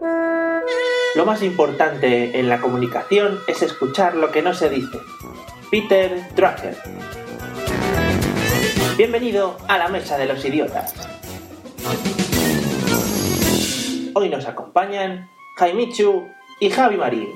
Lo más importante en la comunicación es escuchar lo que no se dice. Peter Drucker. Bienvenido a la Mesa de los Idiotas. Hoy nos acompañan Jaimichu y Javi Marín.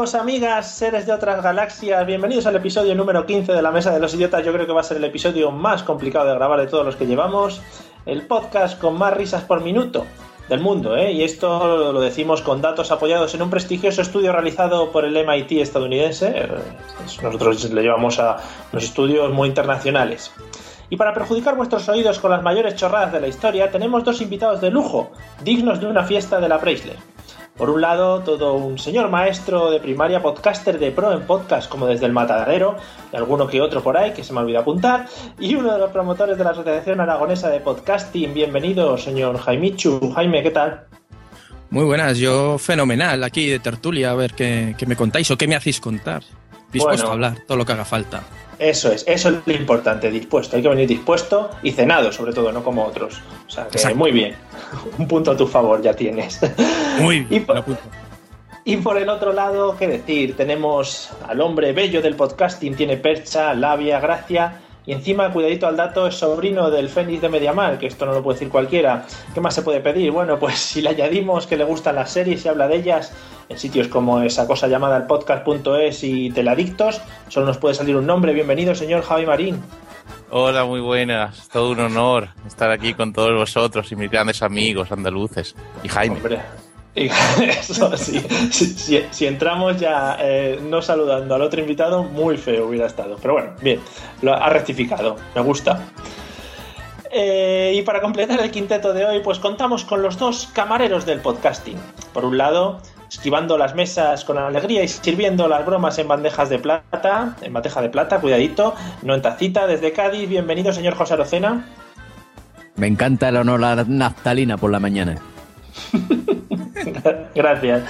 Amigos, amigas, seres de otras galaxias, bienvenidos al episodio número 15 de la Mesa de los Idiotas. Yo creo que va a ser el episodio más complicado de grabar de todos los que llevamos. El podcast con más risas por minuto del mundo, ¿eh? Y esto lo decimos con datos apoyados en un prestigioso estudio realizado por el MIT estadounidense. Nosotros le llevamos a unos estudios muy internacionales. Y para perjudicar vuestros oídos con las mayores chorradas de la historia, tenemos dos invitados de lujo, dignos de una fiesta de la Preisler. Por un lado, todo un señor maestro de primaria, podcaster de pro en podcast, como desde el matadero, y alguno que otro por ahí que se me olvidó apuntar, y uno de los promotores de la Asociación Aragonesa de Podcasting. Bienvenido, señor Jaimichu. Jaime, ¿qué tal? Muy buenas, yo fenomenal, aquí de tertulia, a ver qué, qué me contáis o qué me hacéis contar. Dispuesto Bueno. a hablar, todo lo que haga falta. Eso es, eso es lo importante, dispuesto. Hay que venir dispuesto y cenado, sobre todo, no como otros. O sea, que muy bien. Un punto a tu favor ya tienes. Muy Y bien, por- lo apunto. Y por el otro lado, ¿qué decir? Tenemos al hombre bello del podcasting, tiene percha, labia, gracia. Y encima, cuidadito al dato, es sobrino del Fénix de Mediamar, que esto no lo puede decir cualquiera. ¿Qué más se puede pedir? Bueno, pues si le añadimos que le gustan las series y habla de ellas en sitios como esa cosa llamada el podcast.es y Teladictos, solo nos puede salir un nombre. Bienvenido, señor Javi Marín. Hola, muy buenas. Todo un honor estar aquí con todos vosotros y mis grandes amigos andaluces. Y Jaime. Hombre. Y eso si- si entramos ya eh, no saludando al otro invitado, muy feo hubiera estado. Pero bueno, bien, lo ha rectificado, me gusta. Eh, y para completar el quinteto de hoy, pues contamos con los dos camareros del podcasting. Por un lado, esquivando las mesas con alegría y sirviendo las bromas en bandejas de plata, en bandeja de plata, cuidadito, no en tacita, desde Cádiz. Bienvenido, señor José Arocena. Me encanta el honor a la naftalina por la mañana. Gracias.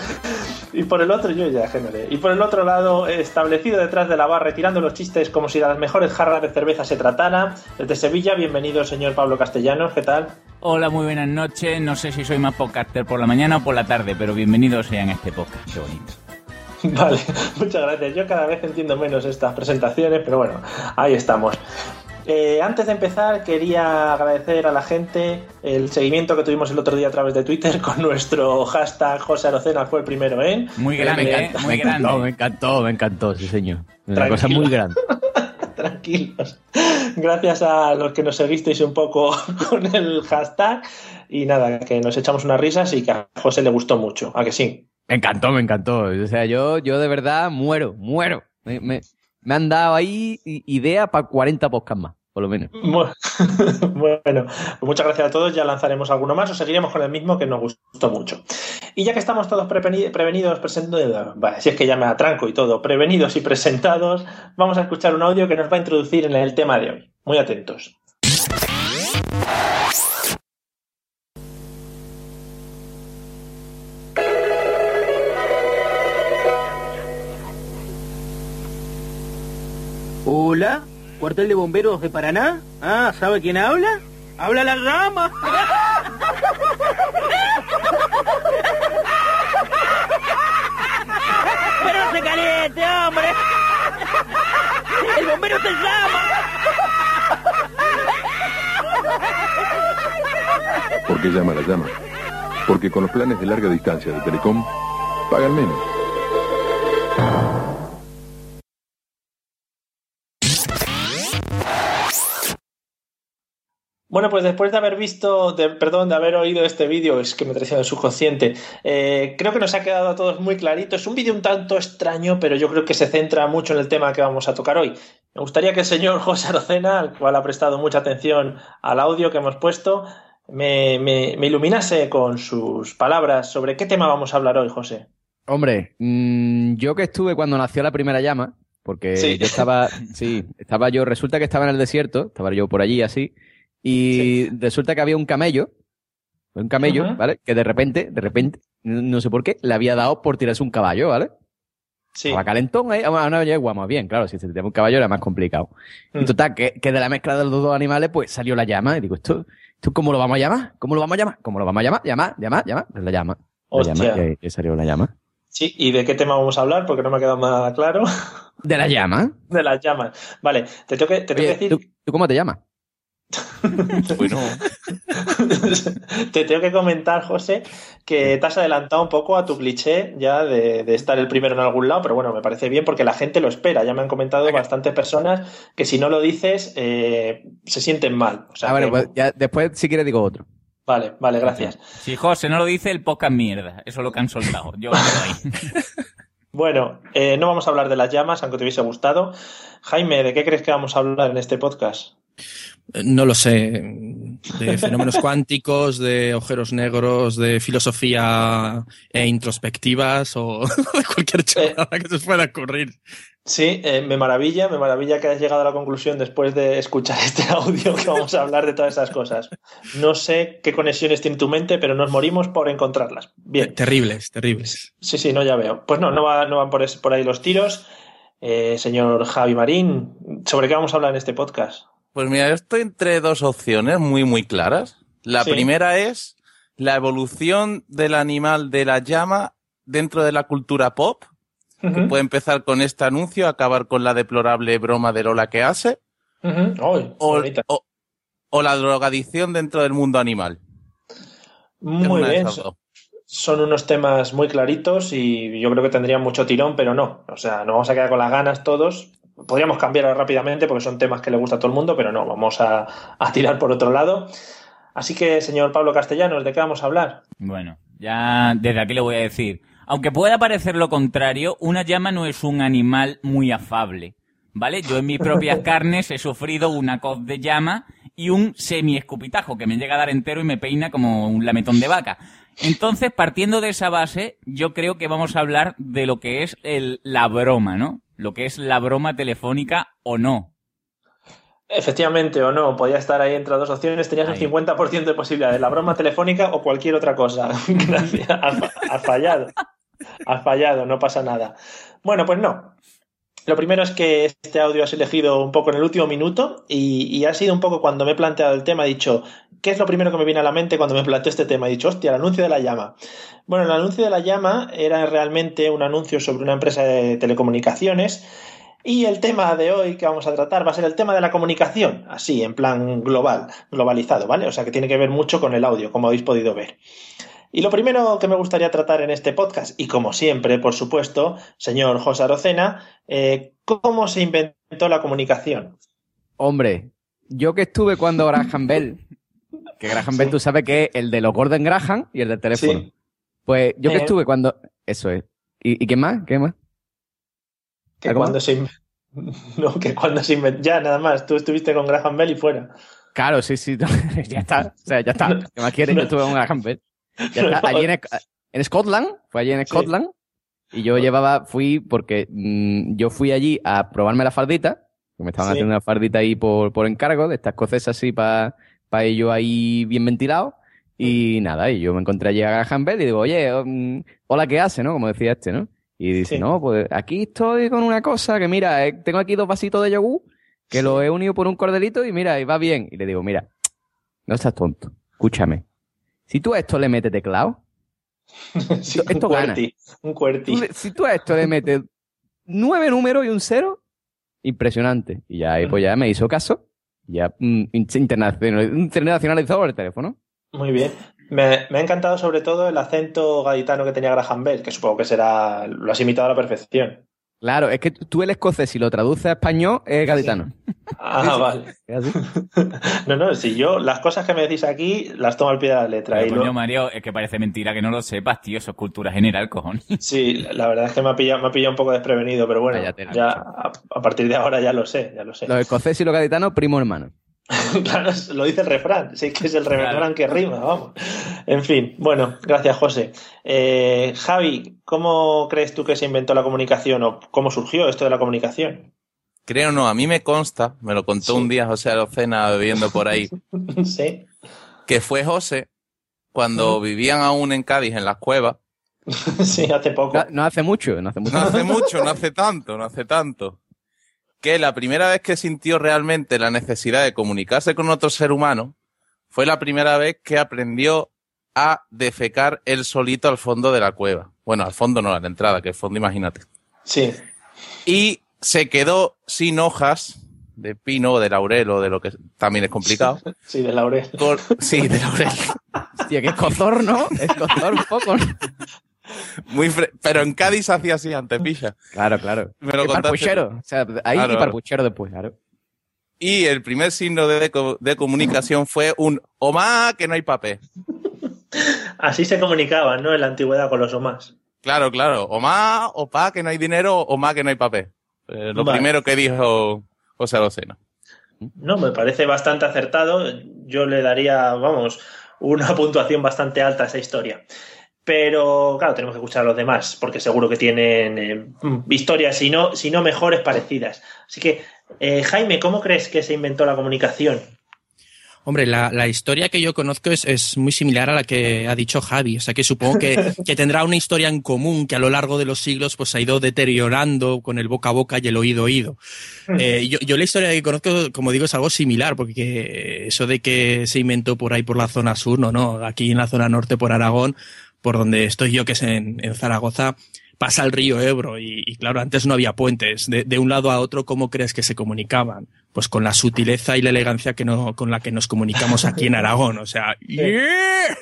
Y por el otro, yo ya generé. Y por el otro lado, establecido detrás de la barra, retirando los chistes como si de las mejores jarras de cerveza se tratara. Desde Sevilla, bienvenido, señor Pablo Castellanos. ¿Qué tal? Hola, muy buenas noches. No sé si soy más podcaster por la mañana o por la tarde, pero bienvenidos sean a este podcast. Qué bonito. Vale, muchas gracias. Yo cada vez entiendo menos estas presentaciones, pero bueno, ahí estamos. Eh, antes de empezar, quería agradecer a la gente el seguimiento que tuvimos el otro día a través de Twitter con nuestro hashtag José Arocena fue el primero en. Muy grande, me ¿eh? encantó, Muy me encantó, grande. me encantó, me encantó, sí señor. Una Tranquilo. cosa muy grande. Tranquilos. Gracias a los que nos seguisteis un poco con el hashtag. Y nada, que nos echamos unas risas y que a José le gustó mucho. ¿A que sí? Me encantó, me encantó. O sea, yo, yo de verdad muero, muero. Me, me- me han dado ahí idea para 40 podcasts más, por lo menos. Bu- Bueno, pues muchas gracias a todos. Ya lanzaremos alguno más o seguiremos con el mismo que nos gustó mucho. Y ya que estamos todos preveni- prevenidos, presentados, si es que ya me atranco y todo, prevenidos y presentados, vamos a escuchar un audio que nos va a introducir en el tema de hoy. Muy atentos. Hola, cuartel de bomberos de Paraná. Ah, ¿sabe quién habla? Habla la rama. Pero no se caliente, hombre. El bombero te llama. ¿Por qué llama la llama? Porque con los planes de larga distancia de Telecom, pagan menos. Bueno, pues después de haber visto, de- perdón, de haber oído este vídeo, es que me traiciona el subconsciente, eh, creo que nos ha quedado a todos muy clarito. Es un vídeo un tanto extraño, pero yo creo que se centra mucho en el tema que vamos a tocar hoy. Me gustaría que el señor José Arocena, al cual ha prestado mucha atención al audio que hemos puesto, me, me- me iluminase con sus palabras sobre qué tema vamos a hablar hoy, José. Hombre, mm, yo que estuve cuando nació la primera llama, porque Sí. yo estaba, sí, estaba yo, resulta que estaba en el desierto, estaba yo por allí así, y resulta que había un camello, un camello. ¿vale? Que de repente, de repente, no sé por qué, le había dado por tirarse un caballo, ¿vale? Sí. Estaba calentón ahí, a una yegua más bien, claro, si se tiraba un caballo era más complicado. Mm. Y total, que, que de la mezcla de los dos animales, pues salió la llama, y digo, ¿esto, esto cómo lo vamos a llamar? ¿Cómo lo vamos a llamar? ¿Cómo lo vamos a llamar? ¿Llamar? ¿Llamar? ¿Llamar? Pues la llama. La Hostia. llama, ahí- y salió la llama. Sí, ¿y de qué tema vamos a hablar? Porque no me ha quedado nada claro. ¿De la llama? De las llamas. Vale, te tengo que, te tengo Oye, que decir ¿tú, tú cómo te llamas? Bueno, Te tengo que comentar, José, que te has adelantado un poco a tu cliché ya de, de estar el primero en algún lado, pero bueno, me parece bien porque la gente lo espera. Ya me han comentado bastantes personas que si no lo dices eh, se sienten mal. O sea ah, bueno, que- pues ya después si quieres digo otro. Vale, vale, gracias. Si José no lo dice, el podcast mierda. Eso es lo que han soltado. Yo ahí. Bueno, eh, no vamos a hablar de las llamas, aunque te hubiese gustado. Jaime, ¿de qué crees que vamos a hablar en este podcast? Eh, No lo sé. De fenómenos cuánticos, de agujeros negros, de filosofía e introspectivas o de cualquier chorrada que se pueda ocurrir. Sí, eh, me maravilla, me maravilla que hayas llegado a la conclusión después de escuchar este audio que vamos a hablar de todas esas cosas. No sé qué conexiones tiene tu mente, pero nos morimos por encontrarlas. Bien. Terribles, terribles. Sí, sí, no, ya veo. Pues no, no, va- no van por, es- por ahí los tiros. Eh, señor Javi Marín, ¿sobre qué vamos a hablar en este podcast? Pues mira, yo estoy entre dos opciones muy, muy claras. La Sí. primera es la evolución del animal de la llama dentro de la cultura pop. Puede empezar con este anuncio, acabar con la deplorable broma de Lola que hace, o, bonita. o- o la drogadicción dentro del mundo animal. Muy bien. Son unos temas muy claritos y yo creo que tendrían mucho tirón, pero no. O sea, no vamos a quedar con las ganas todos. Podríamos cambiar rápidamente porque son temas que le gusta a todo el mundo, pero no, vamos a, a tirar por otro lado. Así que, señor Pablo Castellanos, ¿de qué vamos a hablar? Bueno, ya desde aquí le voy a decir. Aunque pueda parecer lo contrario, una llama no es un animal muy afable. ¿Vale? Yo en mis propias carnes he sufrido una coz de llama y un semi-escupitajo que me llega a dar entero y me peina como un lametón de vaca. Entonces, partiendo de esa base, yo creo que vamos a hablar de lo que es el, la broma, ¿no? Lo que es la broma telefónica o no. Efectivamente o no, podía estar ahí entre las dos opciones, tenías Ahí. un 50% de posibilidad de la broma telefónica o cualquier otra cosa. Gracias, has, fa- has fallado. Has fallado, no pasa nada. Bueno, pues no. Lo primero es que este audio has elegido un poco en el último minuto y, ha sido un poco cuando me he planteado el tema, he dicho, ¿qué es lo primero que me viene a la mente cuando me planteo este tema? He dicho, hostia, el anuncio de la llama. Bueno, el anuncio de la llama era realmente un anuncio sobre una empresa de telecomunicaciones y el tema de hoy que vamos a tratar va a ser el tema de la comunicación, así, en plan global, globalizado, ¿vale? O sea que tiene que ver mucho con el audio, como habéis podido ver. Y lo primero que me gustaría tratar en este podcast, y como siempre, por supuesto, señor José Arocena, eh, ¿cómo se inventó la comunicación? Hombre, yo que estuve cuando Graham Bell, que Graham Bell tú sabes que es el de los Gordon Graham y el del teléfono. Sí. Pues yo que Eh. estuve cuando... Eso es. ¿Y, y qué más? ¿Qué más? Que ¿Algo cuando más? se No, que cuando se inventó... Ya, nada más, tú estuviste con Graham Bell y fuera. Claro, sí, sí. ya está. O sea, ya está. ¿Qué más quieres? Yo estuve con Graham Bell. Ya está. Allí en, Scotland, fue allí en Scotland, y yo llevaba, fui, porque mm, yo fui allí a probarme la fardita, que me estaban Sí. haciendo una fardita ahí por, por encargo, de estas cosas así para pa ello ahí bien ventilado, y nada, y yo me encontré allí a Graham Bell y digo, oye, mm, hola, ¿qué hace, no? Como decía este, ¿no? Y dice, Sí. no, pues aquí estoy con una cosa que mira, eh, tengo aquí dos vasitos de yogur, que Sí. lo he unido por un cordelito y mira, y va bien. Y le digo, mira, no estás tonto, escúchame. Si tú a esto le metes teclado, Sí, esto un gana. QWERTY, un tú si tú a esto le metes nueve números y un cero, impresionante. Y ya, pues ya me hizo caso, ya mm, internacional- internacionalizado el teléfono. Muy bien. Me, me ha encantado sobre todo el acento gaditano que tenía Graham Bell, que supongo que será, lo has imitado a la perfección. Claro, es que tú el escocés, si lo traduces a español, es gaditano. Ah, vale. No, no, si yo las cosas que me decís aquí las tomo al pie de la letra. Pero, y coño, lo- Mario, es que parece mentira que no lo sepas, tío. Eso es cultura general, cojones. Sí, la verdad es que me ha pillado, me ha pillado un poco desprevenido, pero bueno, Cállate, ya a, a partir de ahora ya lo sé, ya lo sé. Los escoceses y los gaditanos, primo hermano. Claro, lo dice el refrán, sí que es el refrán que rima, vamos. En fin, bueno, gracias José. Eh, Javi, ¿cómo crees tú que se inventó la comunicación o cómo surgió esto de la comunicación? Creo no, a mí me consta, me lo contó un día José Arocena bebiendo por ahí, sí. que fue José cuando vivían aún en Cádiz, en las cuevas. sí, hace poco. No, no hace mucho, no hace mucho. No hace mucho, no hace tanto, no hace tanto. Que la primera vez que sintió realmente la necesidad de comunicarse con otro ser humano fue la primera vez que aprendió a defecar él solito al fondo de la cueva. Bueno, al fondo no, a la entrada, que el fondo imagínate. Sí. Y se quedó sin hojas de pino o de laurel o de lo que también es complicado. Sí, de laurel. Por- sí, de laurel. Hostia, que es cozor, ¿no? Es cozor un poco. ¿no? Muy fre- Pero en Cádiz hacía así antes, pilla. Claro, claro. Me lo parpuchero. O sea, ahí Claro, y parpuchero después, claro. Y el primer signo de, de- comunicación fue un Omá que no hay papel. Así se comunicaban, ¿no? En la antigüedad con los omás. Claro, claro. Omá, opa que no hay dinero, omá que no hay papel. Eh, lo Vale. primero que dijo José Arocena. No, me parece bastante acertado. Yo le daría, vamos, una puntuación bastante alta a esa historia. Pero, claro, tenemos que escuchar a los demás, porque seguro que tienen eh, historias, si no, si no mejores, parecidas. Así que, eh, Jaime, ¿cómo crees que se inventó la comunicación? Hombre, la, la historia que yo conozco es, es muy similar a la que ha dicho Javi. O sea que supongo que, que tendrá una historia en común que a lo largo de los siglos pues ha ido deteriorando con el boca a boca y el oído oído. Eh, yo, yo la historia que conozco, como digo, es algo similar, porque eso de que se inventó por ahí por la zona sur, no, no, aquí en la zona norte por Aragón, por donde estoy yo, que es en, en Zaragoza, pasa el río Ebro y, y claro, antes no había puentes. De, de un lado a otro, ¿cómo crees que se comunicaban? Pues con la sutileza y la elegancia que no, con la que nos comunicamos aquí en Aragón. O sea, ¡yeah!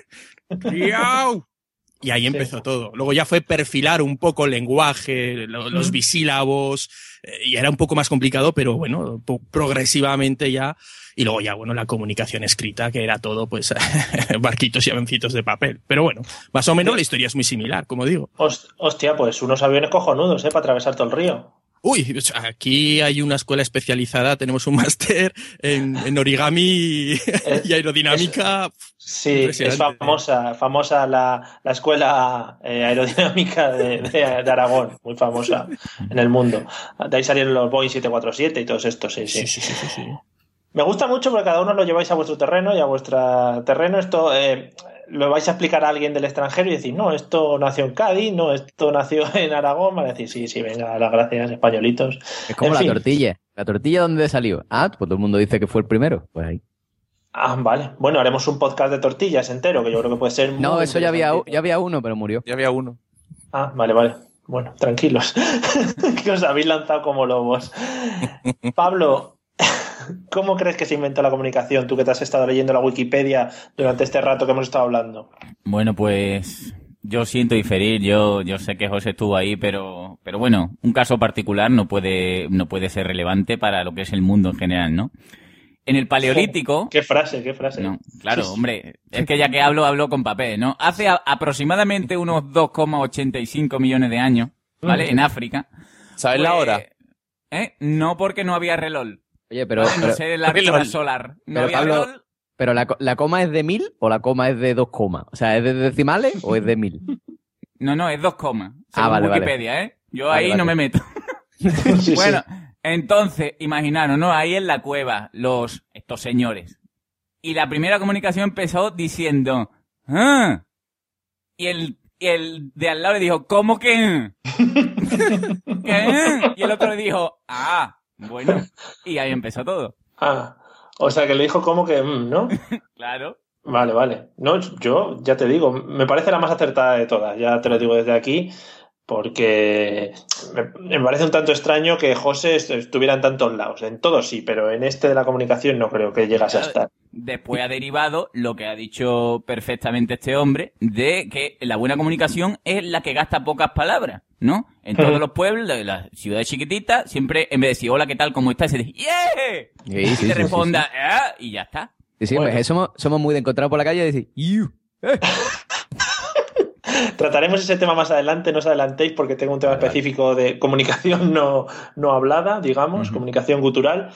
Y ahí empezó todo. Luego ya fue perfilar un poco el lenguaje, lo- los bisílabos, eh, y era un poco más complicado, pero bueno, progresivamente ya. Y luego ya, bueno, la comunicación escrita, que era todo, pues, barquitos y avioncitos de papel. Pero bueno, más o menos la historia es muy similar, como digo. Host- Hostia, pues unos aviones cojonudos, ¿eh? Para atravesar todo el río. Uy, aquí hay una escuela especializada, tenemos un máster en, en origami y, y aerodinámica. Sí, es famosa, famosa la, la escuela eh, aerodinámica de, de- de Aragón, muy famosa en el mundo. De ahí salieron los Boeing 747 y todos estos, sí, sí. Sí, sí, sí, sí. Me gusta mucho porque cada uno lo lleváis a vuestro terreno y a vuestro terreno esto eh, lo vais a explicar a alguien del extranjero y decir, no, esto nació en Cádiz, no, esto nació en Aragón. Va a decir, sí, sí, venga, las gracias, españolitos. Es como En la fin. tortilla. ¿La tortilla dónde salió? Ah, pues todo el mundo dice que fue el primero. Pues ahí. Ah, vale. Bueno, haremos un podcast de tortillas entero, que yo creo que puede ser No, muy eso ya había, ya había uno, pero murió. Ya había uno. Ah, vale, vale. Bueno, tranquilos. que os habéis lanzado como lobos. Pablo, ¿cómo crees que se inventó la comunicación? Tú que te has estado leyendo la Wikipedia durante este rato que hemos estado hablando. Bueno, pues yo siento diferir, yo, yo sé que José estuvo ahí, pero, pero bueno, un caso particular no puede, no puede ser relevante para lo que es el mundo en general, ¿no? En el Paleolítico, Qué frase, qué frase. no, claro, Sí, sí. hombre, es que ya que hablo, hablo con papel, ¿no? Hace a- aproximadamente unos 2,85 millones de años, ¿vale? Mm. En África. ¿Sabes la Pues, hora? ¿Eh? No porque no había reloj. Oye, no pero, sé la hora solar. No Pero, Pablo, pero la, ¿la coma es de mil o la coma es de dos comas? O sea, ¿es de decimales o es de mil? No, no, es dos comas. Ah, según vale, vale. Wikipedia, ¿eh? Yo Vale, ahí vale. no me meto. Sí, sí. bueno, entonces, imaginaros, ¿no? Ahí en la cueva, los, estos señores. Y la primera comunicación empezó diciendo, "Ah". Y el, y el de al lado le dijo, ¿cómo que? ¿Qué? Y el otro le dijo, ah, bueno. Y ahí empezó todo. Ah, o sea que le dijo como que, mm, ¿no? Claro. Vale, vale. No, yo ya te digo, me parece la más acertada de todas, ya te lo digo desde aquí. Porque me, me parece un tanto extraño que José est- estuviera en tantos lados. En todos sí, pero en este de la comunicación no creo que llegase a estar. Después ha derivado lo que ha dicho perfectamente este hombre, de que la buena comunicación es la que gasta pocas palabras, ¿no? En todos los pueblos, de las ciudades chiquititas, siempre en vez de decir hola, ¿qué tal? ¿Cómo estás? Se dice ¡Yeah! Sí, y sí, te sí, sí, responda "Ah", y ya está. Sí, sí, pues, somos, somos muy de encontrar por la calle y decir, "You". Trataremos ese tema más adelante, no os adelantéis porque tengo un tema específico de comunicación no, no hablada, digamos, comunicación gutural.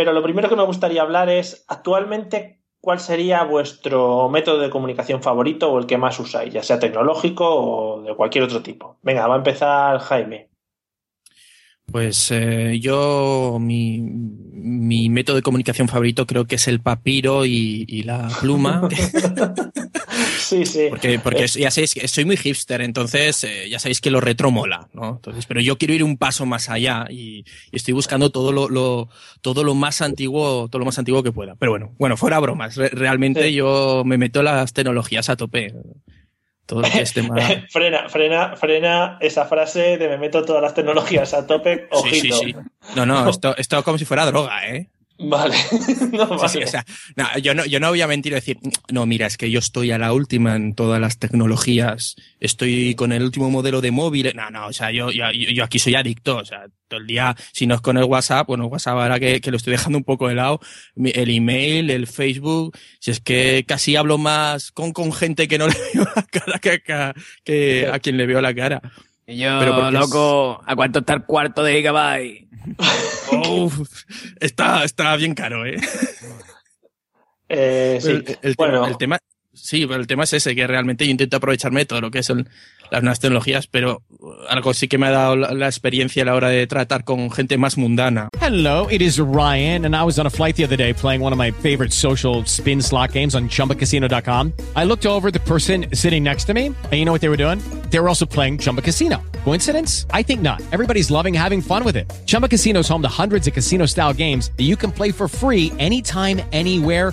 Pero lo primero que me gustaría hablar es, actualmente, ¿cuál sería vuestro método de comunicación favorito o el que más usáis, ya sea tecnológico o de cualquier otro tipo? Venga, va a empezar Jaime. Pues eh, yo, mi, mi método de comunicación favorito creo que es el papiro y, y la pluma. sí, sí. Porque, porque es- ya sabéis que soy muy hipster, entonces eh, ya sabéis que lo retro mola, ¿no? Entonces, pero yo quiero ir un paso más allá y, y estoy buscando todo lo, lo- todo lo más antiguo, todo lo más antiguo que pueda. Pero bueno, bueno, fuera bromas. Re- realmente yo me meto las tecnologías a tope. Todo lo que es tema. frena, frena, frena esa frase de me meto todas las tecnologías a tope, Sí, sí, ojito. sí. No, no, esto, esto como si fuera droga, ¿eh? Vale. no, vale. sí, o sea, no, yo, no, yo no voy a mentir y decir, no, mira, es que yo estoy a la última en todas las tecnologías, estoy con el último modelo de móvil. No, no, o sea, yo, yo, yo aquí soy adicto, o sea, todo el día, si no es con el WhatsApp, bueno, WhatsApp ahora que, que lo estoy dejando un poco de lado, el email, el Facebook, si es que casi hablo más con, con gente que no le veo la cara que, que, que a quien le veo la cara. Y yo, Pero es- loco, ¿a cuánto está el cuarto de gigabyte? Está, está bien caro, ¿eh? Eh, sí. El, el bueno, tema, el tema- sí, pero el tema es ese, que realmente yo intento aprovecharme de todo lo que son las nuevas tecnologías, pero algo sí que me ha dado la, la experiencia a la hora de tratar con gente más mundana. Hello, it is Ryan, and I was on a flight the other day playing one of my favorite social spin slot games on chumbacasino.com. I looked over the person sitting next to me, and you know what they were doing? They were also playing Chumba Casino. Coincidence? I think not. Everybody's loving having fun with it. Chumba Casino is home to hundreds of casino style games that you can play for free anytime, anywhere,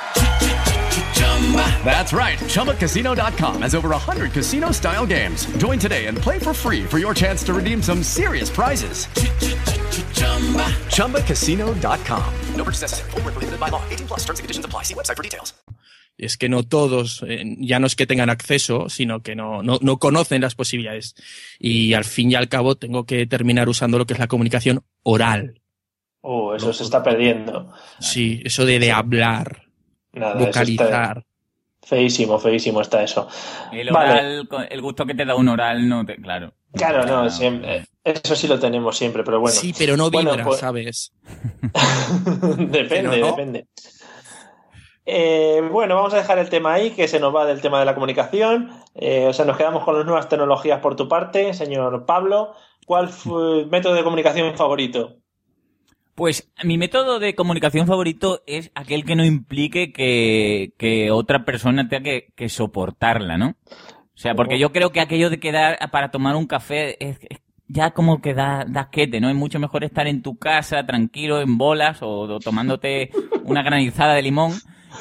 That's right. ChumbaCasino.com has over 100 casino style games. Join today and play for free for your chance to redeem some serious prizes. ChumbaCasino.com. No purchase necessary. Void were prohibited by law. 18 plus. Terms and conditions apply. See website for details. Y es que no todos, eh, ya no es que tengan acceso, sino que no, no, no conocen las posibilidades. Y al fin y al cabo tengo que terminar usando lo que es la comunicación oral. oh, eso se está perdiendo. Sí, eso de, de hablar, Nada, eso vocalizar. Feísimo, feísimo está eso. El oral, el gusto que te da un oral, no te, claro. Claro, no, siempre, eso sí lo tenemos siempre, pero bueno. Sí, pero no Bueno, vibra, pues- ¿sabes? depende, no. depende. Eh, bueno, vamos a dejar el tema ahí, que se nos va del tema de la comunicación. Eh, o sea, nos quedamos con las nuevas tecnologías por tu parte, señor Pablo. ¿Cuál fue el método de comunicación favorito? Pues mi método de comunicación favorito es aquel que no implique que, que otra persona tenga que, que soportarla, ¿no? O sea, porque yo creo que aquello de quedar para tomar un café es, es ya como que da, da asquete, ¿no? Es mucho mejor estar en tu casa, tranquilo, en bolas, o, o tomándote una granizada de limón.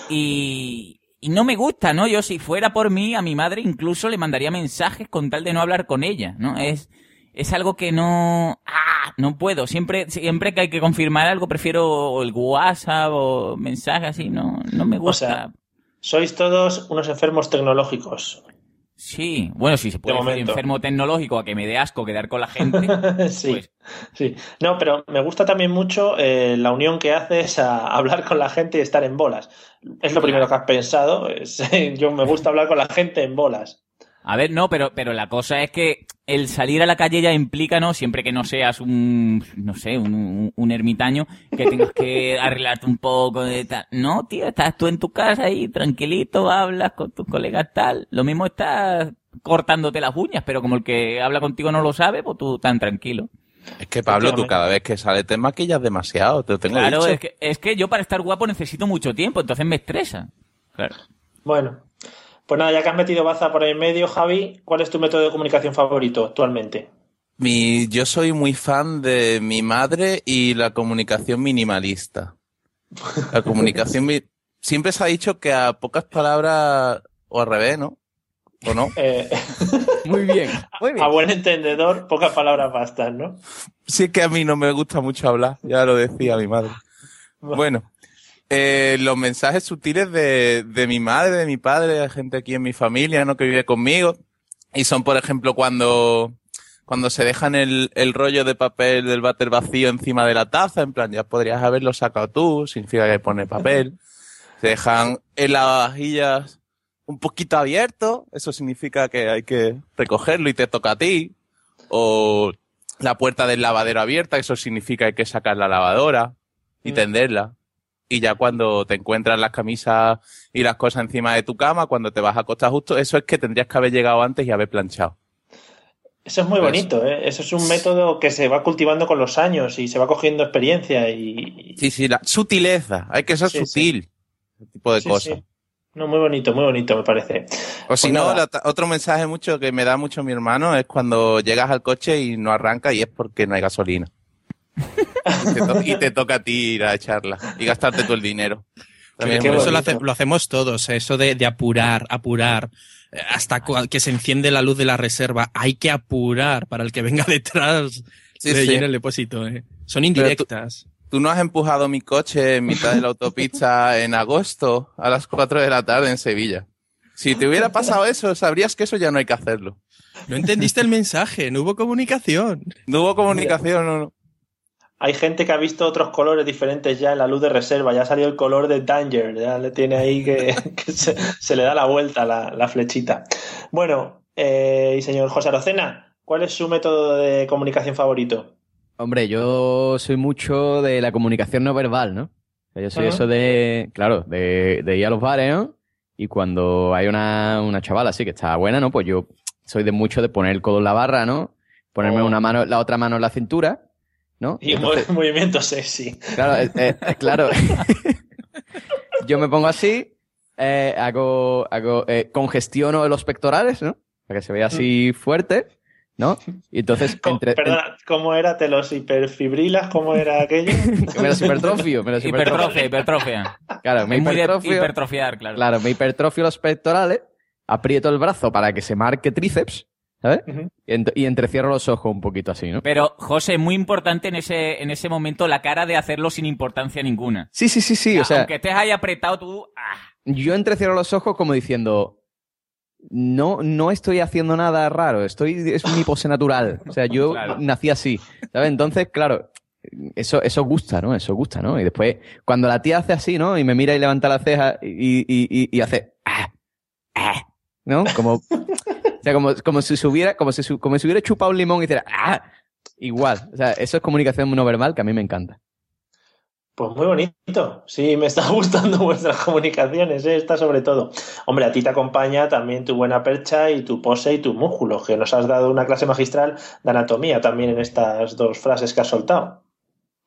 Y, y no me gusta, ¿no? Yo si fuera por mí, a mi madre incluso le mandaría mensajes con tal de no hablar con ella, ¿no? Es, es algo que no, ah, no puedo. Siempre, siempre que hay que confirmar algo, prefiero el WhatsApp o mensajes así, no, no me gusta. O sea, sois todos unos enfermos tecnológicos. sí, bueno, si se puede De ser enfermo tecnológico a que me dé asco quedar con la gente. sí, pues, sí. No, pero me gusta también mucho eh, la unión que haces a hablar con la gente y estar en bolas. Es lo primero que has pensado. es, yo me gusta hablar con la gente en bolas. A ver, no, pero, pero la cosa es que el salir a la calle ya implica, ¿no? Siempre que no seas un, no sé, un, un- un ermitaño, que tengas que arreglarte un poco de tal. No, tío, estás tú en tu casa ahí, tranquilito, hablas con tus colegas tal. Lo mismo estás cortándote las uñas, pero como el que habla contigo no lo sabe, pues tú tan tranquilo. Es que Pablo, tú cada vez que sales te maquillas demasiado, te lo tengo Claro, dicho. es que, es que yo para estar guapo necesito mucho tiempo, entonces me estresa. Claro. Bueno, pues nada, ya que has metido baza por ahí en medio, Javi, ¿cuál es tu método de comunicación favorito actualmente? Mi, yo soy muy fan de mi madre y la comunicación minimalista. La comunicación mi- siempre se ha dicho que a pocas palabras o al revés, ¿no? ¿O no? Eh, Muy bien, muy bien. a buen entendedor, pocas palabras bastan, ¿no? Sí es que a mí no me gusta mucho hablar, ya lo decía mi madre. Bueno, eh, los mensajes sutiles de, de mi madre, de mi padre, de gente aquí en mi familia, ¿no? Que vive conmigo. Y son, por ejemplo, cuando, cuando se dejan el, el rollo de papel del váter vacío encima de la taza, en plan, ya podrías haberlo sacado tú, significa que pone papel. Se dejan en las vajillas un poquito abierto, eso significa que hay que recogerlo y te toca a ti. O la puerta del lavadero abierta, eso significa que hay que sacar la lavadora y tenderla. Y ya cuando te encuentras las camisas y las cosas encima de tu cama, cuando te vas a acostar justo, eso es que tendrías que haber llegado antes y haber planchado. Eso es muy Pues- bonito, ¿eh? Eso es un método que se va cultivando con los años y se va cogiendo experiencia y... Sí, sí, la sutileza, hay que ser Sí, sutil, ese tipo de Sí, cosas. No, muy bonito, muy bonito, me parece. O si Pues no, nada. la- otro mensaje mucho que me da mucho mi hermano es cuando llegas al coche y no arranca y es porque no hay gasolina. Y, te to- y te toca a ti ir a echarla y gastarte todo el dinero. También eso lo, bonito. hace- lo hacemos todos, eh, eso de, de apurar, apurar. eh, Hasta que se enciende la luz de la reserva, hay que apurar para el que venga detrás Sí, de sí. el depósito. eh. Son tú- indirectas. Tú no has empujado mi coche en mitad de la autopista en agosto a las 4 de la tarde en Sevilla. Si te hubiera pasado eso, sabrías que eso ya no hay que hacerlo. No entendiste el mensaje, no hubo comunicación. No hubo comunicación, no, no. Hay gente que ha visto otros colores diferentes ya en la luz de reserva, ya ha salido el color de Danger, ya le tiene ahí que, que se, se le da la vuelta la, la flechita. Bueno, eh, y señor José Arocena, ¿cuál es su método de comunicación favorito? Hombre, yo soy mucho de la comunicación no verbal, ¿no? Yo soy eso de, claro, de, de ir a los bares, ¿no? Y cuando hay una, una chavala así que está buena, ¿no? Pues yo soy de mucho de poner el codo en la barra, ¿no? Ponerme Oh. una mano, la otra mano en la cintura, ¿no? Y Entonces, mo- movimiento sexy. Claro, eh, eh, claro. Yo me pongo así, eh, hago, hago, eh, congestiono los pectorales, ¿no? Para que se vea así fuerte, ¿no? Y entonces, entre, Perdona, ¿cómo era? ¿Te los hiperfibrilas? ¿Cómo era aquello? me los hipertrofio, me los Hipertrofia, hipertrofia. Claro, me hipertrofio. hipertrofiar, claro. Claro, me hipertrofio los pectorales, aprieto el brazo para que se marque tríceps, ¿sabes? y, ent- y entrecierro los ojos un poquito así, ¿no? Pero, José, muy importante en ese, en ese momento la cara de hacerlo sin importancia ninguna. Sí, sí, sí, sí, o sea, Aunque estés ahí apretado tú, ah, yo entrecierro los ojos como diciendo, no, no estoy haciendo nada raro, estoy, es mi pose natural. O sea, yo Claro. nací así, ¿sabes? Entonces, claro, eso, eso gusta, ¿no? Eso gusta, ¿no? Y después, cuando la tía hace así, ¿no? Y me mira y levanta la ceja y, y, y, y hace, "Ah, ah", ¿no? Como, o sea, como, como si se hubiera, como si, como si hubiera chupado un limón y hiciera, ¡ah! Igual. O sea, eso es comunicación no verbal que a mí me encanta. Pues muy bonito. Sí, me está gustando vuestras comunicaciones, ¿eh? esta sobre todo. Hombre, a ti te acompaña también tu buena percha y tu pose y tu músculo, que nos has dado una clase magistral de anatomía también en estas dos frases que has soltado.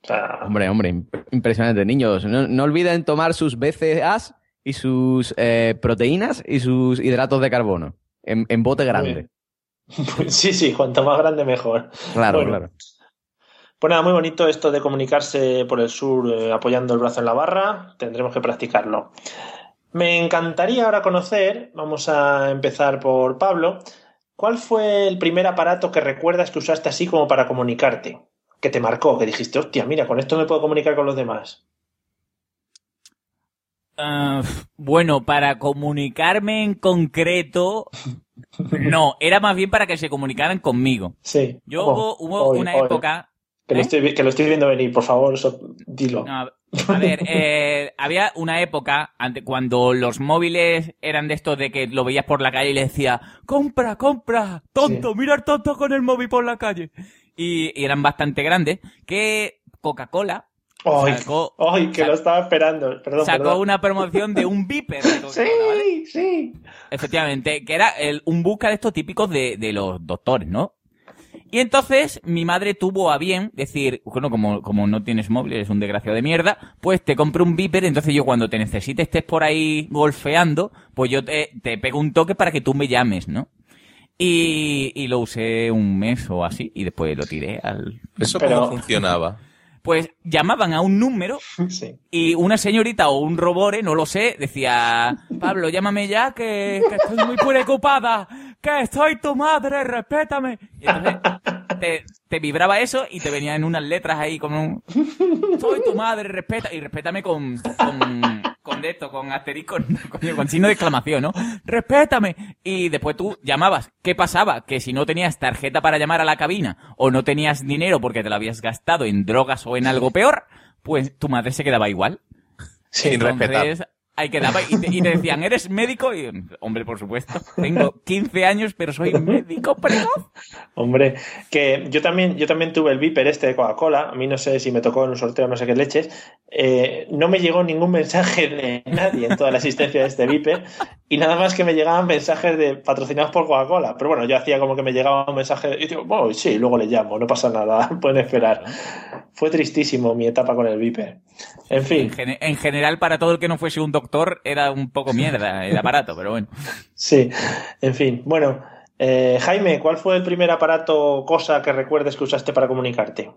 O sea, Hombre, hombre, imp- impresionante. Niños, no, no olviden tomar sus BCAAs y sus eh, proteínas y sus hidratos de carbono en, en bote grande. sí, sí, cuanto más grande mejor. Claro, Bueno, claro. Pues nada, muy bonito esto de comunicarse por el sur eh, apoyando el brazo en la barra. Tendremos que practicarlo. Me encantaría ahora conocer, vamos a empezar por Pablo, ¿cuál fue el primer aparato que recuerdas que usaste así como para comunicarte? Que te marcó, que dijiste, hostia, mira, con esto me puedo comunicar con los demás. Ah, bueno, para comunicarme en concreto, no, era más bien para que se comunicaran conmigo. Sí. Yo Oh, hubo, hubo hoy, una hoy. época Que, lo ¿Eh? estoy, que lo estoy viendo venir, por favor, dilo. No, a ver, eh, había una época ante, cuando los móviles eran de estos de que lo veías por la calle y le decía, compra, compra, tonto, mira el tonto con el móvil por la calle. Y, y eran bastante grandes, que Coca-Cola Ay, sacó, ay, que lo estaba esperando. Perdón, sacó perdón. una promoción de un Viper. Sí, sí. Efectivamente, que era el- un busca de estos típicos de, de los doctores, ¿no? Y entonces mi madre tuvo a bien decir, bueno, como, como no tienes móvil, eres un desgraciado de mierda, pues te compro un beeper, entonces yo cuando te necesite estés por ahí golfeando, pues yo te, te pego un toque para que tú me llames, ¿no? Y, y lo usé un mes o así, y después lo tiré al... ¿Eso Pero- cómo funcionaba? Pues llamaban a un número Sí. y una señorita o un robore, no lo sé, decía, Pablo, llámame ya que, que estoy muy preocupada, que soy tu madre, respétame. Y entonces te, te vibraba eso y te venían en unas letras ahí con un, soy tu madre, respeta, y respétame con, con de esto, con asterisco, con, con signo de exclamación, ¿no? Respétame. Y después tú llamabas. ¿Qué pasaba? Que si no tenías tarjeta para llamar a la cabina o no tenías dinero porque te lo habías gastado en drogas o en algo peor, pues tu madre se quedaba igual. Sin respetar. Ahí quedaba y te, y te decían, ¿eres médico? Y, hombre, por supuesto, tengo 15 años, pero soy médico precoz. Hombre, que yo también, yo también tuve el Viper este de Coca-Cola, a mí no sé si me tocó en un sorteo no sé qué leches, eh, no me llegó ningún mensaje de nadie en toda la existencia de este Viper y nada más que me llegaban mensajes de patrocinados por Coca-Cola, pero bueno, yo hacía como que me llegaba un mensaje y digo, bueno, sí, luego le llamo, no pasa nada, pueden esperar. Fue tristísimo mi etapa con el Viper. En fin, En, gene- en general, para todo el que no fuese un doctor, era un poco mierda el aparato, pero bueno. sí, en fin, bueno. eh, Jaime, ¿cuál fue el primer aparato, cosa que recuerdes que usaste para comunicarte?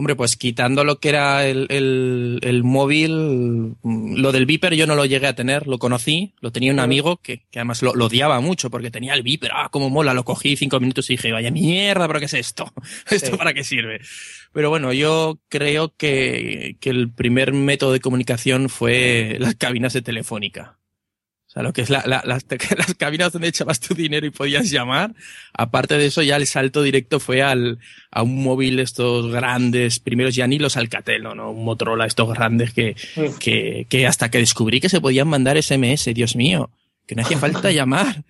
Hombre, pues quitando lo que era el, el, el móvil, lo del Viper yo no lo llegué a tener, lo conocí, lo tenía un amigo que, que además lo, lo odiaba mucho porque tenía el Viper, ah, cómo mola, lo cogí cinco minutos y dije, vaya mierda, pero ¿qué es esto? ¿Esto Sí. para qué sirve? Pero bueno, yo creo que, que el primer método de comunicación fue las cabinas de telefónica. O sea, lo que es la, la- las, las cabinas donde echabas tu dinero y podías llamar. Aparte de eso, ya el salto directo fue al, a un móvil estos grandes, primeros ya ni los Alcatel, ¿no? Un Motorola estos grandes que, que, que hasta que descubrí que se podían mandar SMS, Dios mío, que no hacía falta llamar.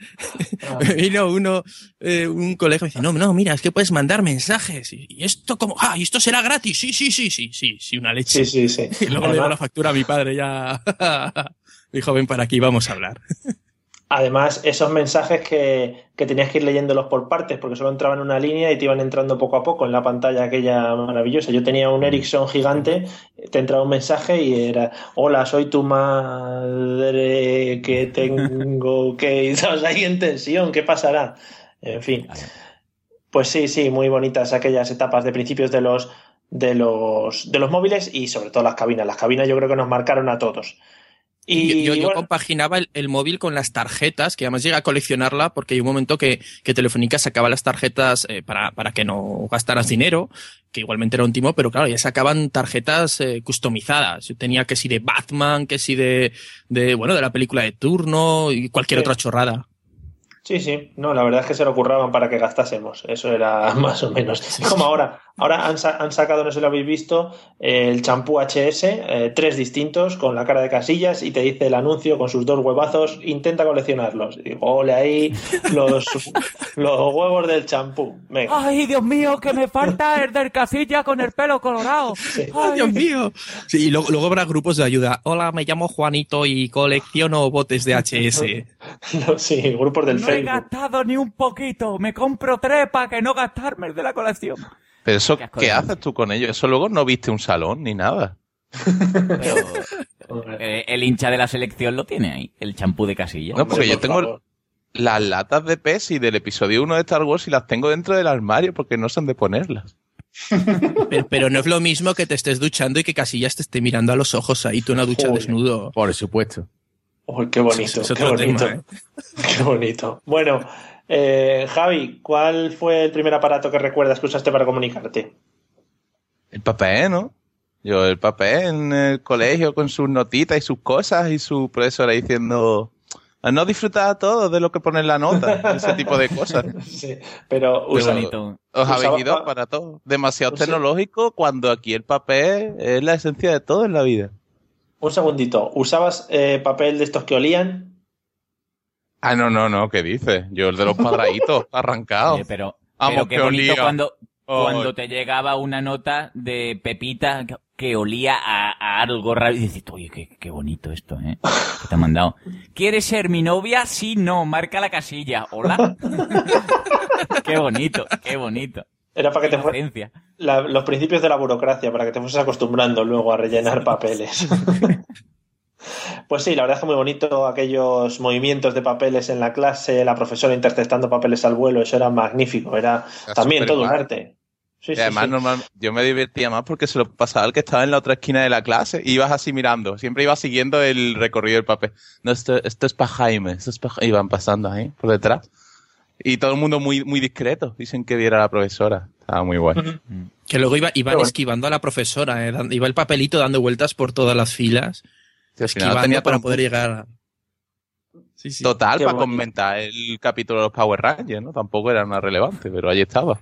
Me vino uno, eh, un colega y me dice, no, no, mira, es que puedes mandar mensajes. Y, y esto como, ah, ¿y esto será gratis? Sí, sí, sí, sí, sí, sí, una leche. Sí, sí, sí. Y luego le Además- llegó la factura a mi padre ya. Dijo, ven para aquí, vamos a hablar. Además, esos mensajes que, que tenías que ir leyéndolos por partes, porque solo entraban en una línea y te iban entrando poco a poco en la pantalla aquella maravillosa. Yo tenía un Ericsson gigante, te entraba un mensaje y era, hola, soy tu madre que tengo que... Y estabas ahí en tensión, ¿qué pasará? En fin. Pues sí, sí, muy bonitas aquellas etapas de principios de los, de los, de los móviles y sobre todo las cabinas. Las cabinas yo creo que nos marcaron a todos. Y yo, yo bueno, compaginaba el, el móvil con las tarjetas, que además llegué a coleccionarla porque hay un momento que, que Telefónica sacaba las tarjetas eh, para, para que no gastaras dinero, que igualmente era un timo, pero claro, ya sacaban tarjetas eh, customizadas. Yo tenía que si de Batman, que si de, de, bueno, de la película de turno y cualquier Sí. otra chorrada. Sí, sí, no, la verdad es que se lo curraban para que gastásemos, eso era más o menos. Es como ahora, ahora han, sa- han sacado, no sé si lo habéis visto, el champú HS, eh, tres distintos con la cara de casillas y te dice el anuncio con sus dos huevazos, intenta coleccionarlos. Y digo, ole ahí los, los huevos del champú. Venga. Ay, Dios mío, que me falta el del casilla con el pelo colorado. ¡Ay, Dios mío! Sí, y luego, luego habrá grupos de ayuda. Hola, me llamo Juanito y colecciono botes de HS. No, sí, grupos del No he Facebook. gastado ni un poquito. Me compro tres para que no gastarme el de la colección. Pero eso, Qué asco ¿qué de- haces tú con ello? Eso luego no viste un salón ni nada. Pero eh, el hincha de la selección lo tiene ahí, el champú de casilla. No, porque Hombre, yo por tengo favor. las latas de PES y del episodio 1 de Star Wars y las tengo dentro del armario porque no sé dónde ponerlas. Pero, pero no es lo mismo que te estés duchando y que Casillas te esté mirando a los ojos ahí tú en una ducha Joder. desnudo. Por supuesto. Uy, qué bonito, qué otro bonito. tema, ¿eh? Qué bonito. Bueno, eh, Javi, ¿cuál fue el primer aparato que recuerdas que usaste para comunicarte? El papel, ¿no? Yo el papel en el colegio con sus notitas y sus cosas y su profesora diciendo "A no disfrutar todo de lo que pone en la nota, ese tipo de cosas. Sí, pero Qué usa- bonito. Os habéis ido pa- para todo. Demasiado tecnológico cuando aquí el papel es la esencia de todo en la vida. Un segundito, ¿usabas eh, papel de estos que olían? Ah, no, no, no, ¿qué dices? Yo el de los cuadraditos, arrancado. Oye, pero, Vamos, pero qué que bonito olía. cuando, Oh. cuando te llegaba una nota de Pepita que, que olía a, a algo raro y dices, oye, qué, qué bonito esto, ¿eh? Que te han mandado. ¿Quieres ser mi novia? Sí, no, marca la casilla. Hola. qué bonito, qué bonito. Era para que te Qué fuera inocencia. la- los principios de la burocracia, para que te fueses acostumbrando luego a rellenar papeles. Pues sí, la verdad es que muy bonito aquellos movimientos de papeles en la clase, la profesora interceptando papeles al vuelo, eso era magnífico, era Era también todo un arte. Sí, y sí, además, sí. normal, yo me divertía más porque se lo pasaba al que estaba en la otra esquina de la clase y ibas así mirando. Siempre ibas siguiendo el recorrido del papel. No, esto, esto es para Jaime. Esto es pa' Ja-". Iban pasando ahí, por detrás. Y todo el mundo muy, muy discreto. Dicen que viera a la profesora. Estaba muy bueno. Que luego iba, iban bueno. esquivando a la profesora, eh, iba el papelito dando vueltas por todas las filas, final esquivando tenía para poder llegar a... Total, Qué para bonito. comentar el capítulo de los Power Rangers, ¿no? Tampoco era nada relevante, pero ahí estaba.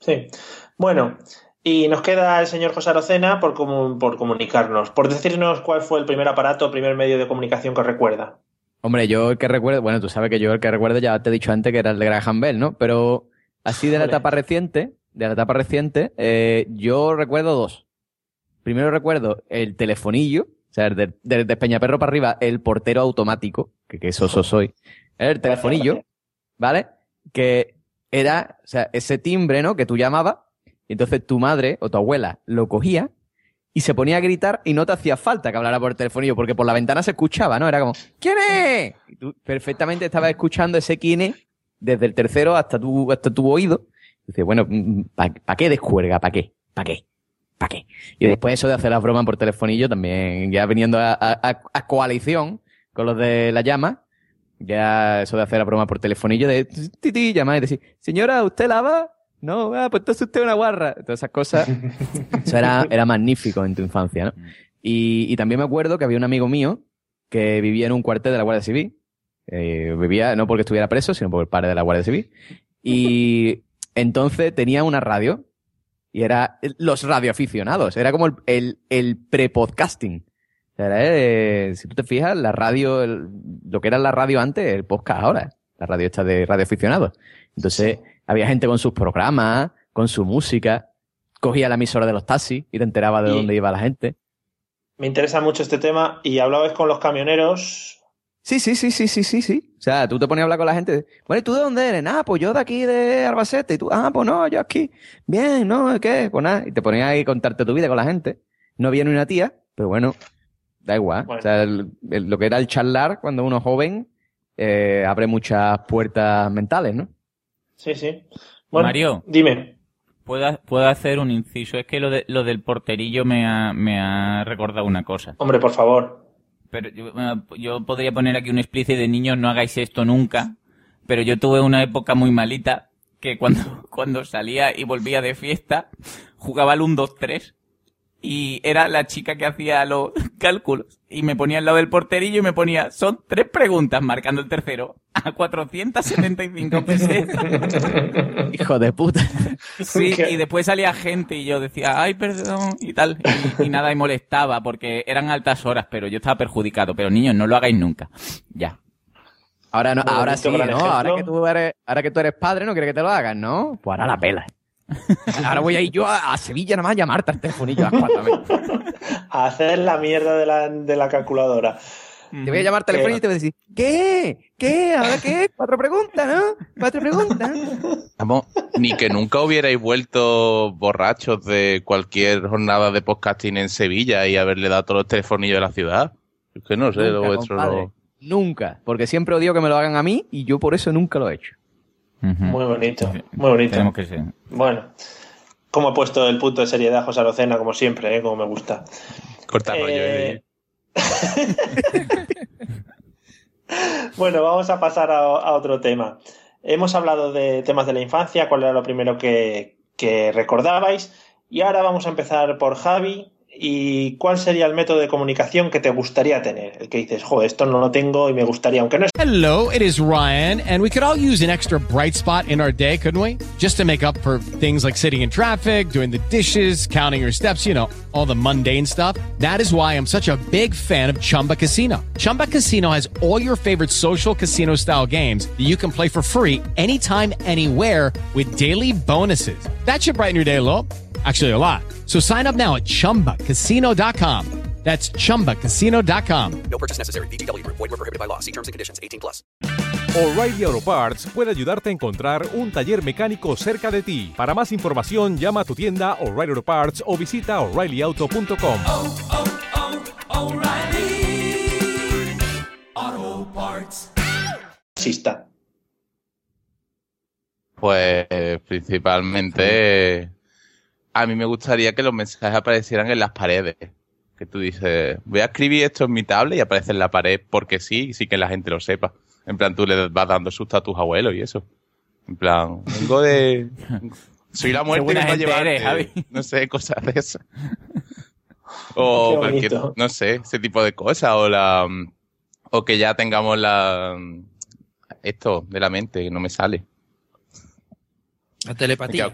Sí. Bueno, y nos queda el señor José Arocena por, por comunicarnos, por decirnos cuál fue el primer aparato, primer medio de comunicación que recuerda. Hombre, yo el que recuerdo, bueno, tú sabes que yo el que recuerdo ya te he dicho antes que era el de Graham Bell, ¿no? Pero así de la Hombre. etapa reciente, de la etapa reciente, eh, yo recuerdo dos. Primero recuerdo el telefonillo, o sea, de- de- desde Peñaperro para arriba, el portero automático, que, que eso soy. El telefonillo, ¿vale? Que era, o sea, ese timbre, ¿no? Que tú llamabas, y entonces tu madre o tu abuela lo cogía y se ponía a gritar y no te hacía falta que hablara por el telefonillo, porque por la ventana se escuchaba, ¿no? Era como, ¿quién es? Y tú perfectamente estabas escuchando ese quién es desde el tercero hasta tu, hasta tu oído. Y dices, bueno, ¿para qué descuerga? ¿Para qué? ¿Para qué? ¿Para qué? Y después eso de hacer las bromas por telefonillo también, ya viniendo a coalición con los de la llama, ya eso de hacer la broma por telefonillo, de ti, ti, llamar y decir, señora, ¿usted lava? No, ah, pues entonces usted es una guarra. Todas esas cosas. Eso era, era magnífico en tu infancia, ¿no? Y, y también me acuerdo que había un amigo mío que vivía en un cuartel de la Guardia Civil. Eh, vivía no porque estuviera preso, sino por el padre de la Guardia Civil. Y entonces tenía una radio y era los radioaficionados. Era como el, el, el pre-podcasting. O sea, era, eh, si tú te fijas, la radio, el- lo que era la radio antes, el podcast ahora. La radio está de radioaficionados. Entonces, había gente con sus programas, con su música. Cogía la emisora de los taxis y te enteraba de Y- dónde iba la gente. Me interesa mucho este tema y hablabais con los camioneros. Sí, sí, sí, sí, sí, sí, sí. O sea, tú te ponías a hablar con la gente. Bueno, ¿y tú de dónde eres? Ah, pues yo de aquí de Albacete. Y tú, ah, pues no, yo aquí. Bien, ¿no? ¿Qué? Pues nada. Y te ponías ahí a contarte tu vida con la gente. No había ni una tía, pero bueno, da igual. O sea, el- el- lo que era el charlar cuando uno es joven eh, abre muchas puertas mentales, ¿no? Sí, sí. Bueno, Mario. Dime. ¿Puedo, puedo hacer un inciso. Es que lo, de, lo del porterillo me ha, me ha recordado una cosa. Hombre, por favor. Pero yo, yo podría poner aquí un explícito de niños, no hagáis esto nunca. Pero yo tuve una época muy malita que cuando, cuando salía y volvía de fiesta, jugaba al 1, 2, 3 y era la chica que hacía los cálculos y me ponía al lado del porterillo y me ponía, son tres preguntas marcando el tercero a 475 pesetas. Hijo de puta. Sí, y después salía gente y yo decía, ay, perdón, y tal. Y, y nada, y molestaba porque eran altas horas, pero yo estaba perjudicado. Pero niños, no lo hagáis nunca. Ya. Ahora no, ahora sí, ¿no? Ahora que tú eres, ahora que tú eres padre, no quieres que te lo hagan, ¿no? Pues ahora la pela. Ahora voy a ir yo a, a Sevilla nada más a llamarte al telefonillo a las cuatro, a ver. A hacer la mierda de la, de la calculadora. Te voy a llamar al teléfono y te voy a decir, ¿qué? ¿Qué? ¿Ahora qué? Cuatro preguntas, ¿no? Cuatro preguntas. Vamos, ni que nunca hubierais vuelto borrachos de cualquier jornada de podcasting en Sevilla y haberle dado todos los telefonillos de la ciudad. Es que no sé, lo Nunca, vuestro compadre. no- Nunca. Porque siempre odio que me lo hagan a mí y yo por eso nunca lo he hecho. Muy bonito, muy bonito. Tenemos que ser. Bueno, como ha puesto el punto de seriedad José Arocena, como siempre, ¿eh? como me gusta. Corta rollo, Eh, Bueno, vamos a pasar a, a otro tema. Hemos hablado de temas de la infancia, cuál era lo primero que, que recordabais, y ahora vamos a empezar por Javi. ¿Y cuál sería el método de comunicación que te gustaría tener? El que dices, joder, esto no lo tengo y me gustaría, aunque no es Hello, it is Ryan, and we could all use an extra bright spot in our day, couldn't we? Just to make up for things like sitting in traffic, doing the dishes, counting your steps, you know, all the mundane stuff. That is why I'm such a big fan of Chumba Casino. Chumba Casino has all your favorite social casino style games that you can play for free anytime, anywhere with daily bonuses. That should brighten your day a little. Actually, a lot. So sign up now at chumbacasino.com. That's chumbacasino.com. No purchase necessary. VGW Group. Void were prohibited by law. See terms and conditions. 18 plus. O'Reilly Auto Parts puede ayudarte a encontrar un taller mecánico cerca de ti. Para más información, llama a tu tienda O'Reilly Auto Parts o visita oreillyauto.com. Sista. Pues principalmente a mí me gustaría que los mensajes aparecieran en las paredes. Que tú dices, voy a escribir esto en mi tablet y aparece en la pared porque sí, y sí que la gente lo sepa. En plan, tú le vas dando susto a tus abuelos y eso. En plan, vengo de... Soy la muerte que va a gente llevar. eres, Javi. No sé, cosas de eso. O Qué cualquier, no sé, ese tipo de cosas. O la... O que ya tengamos la... Esto de la mente, que no me sale. La telepatía.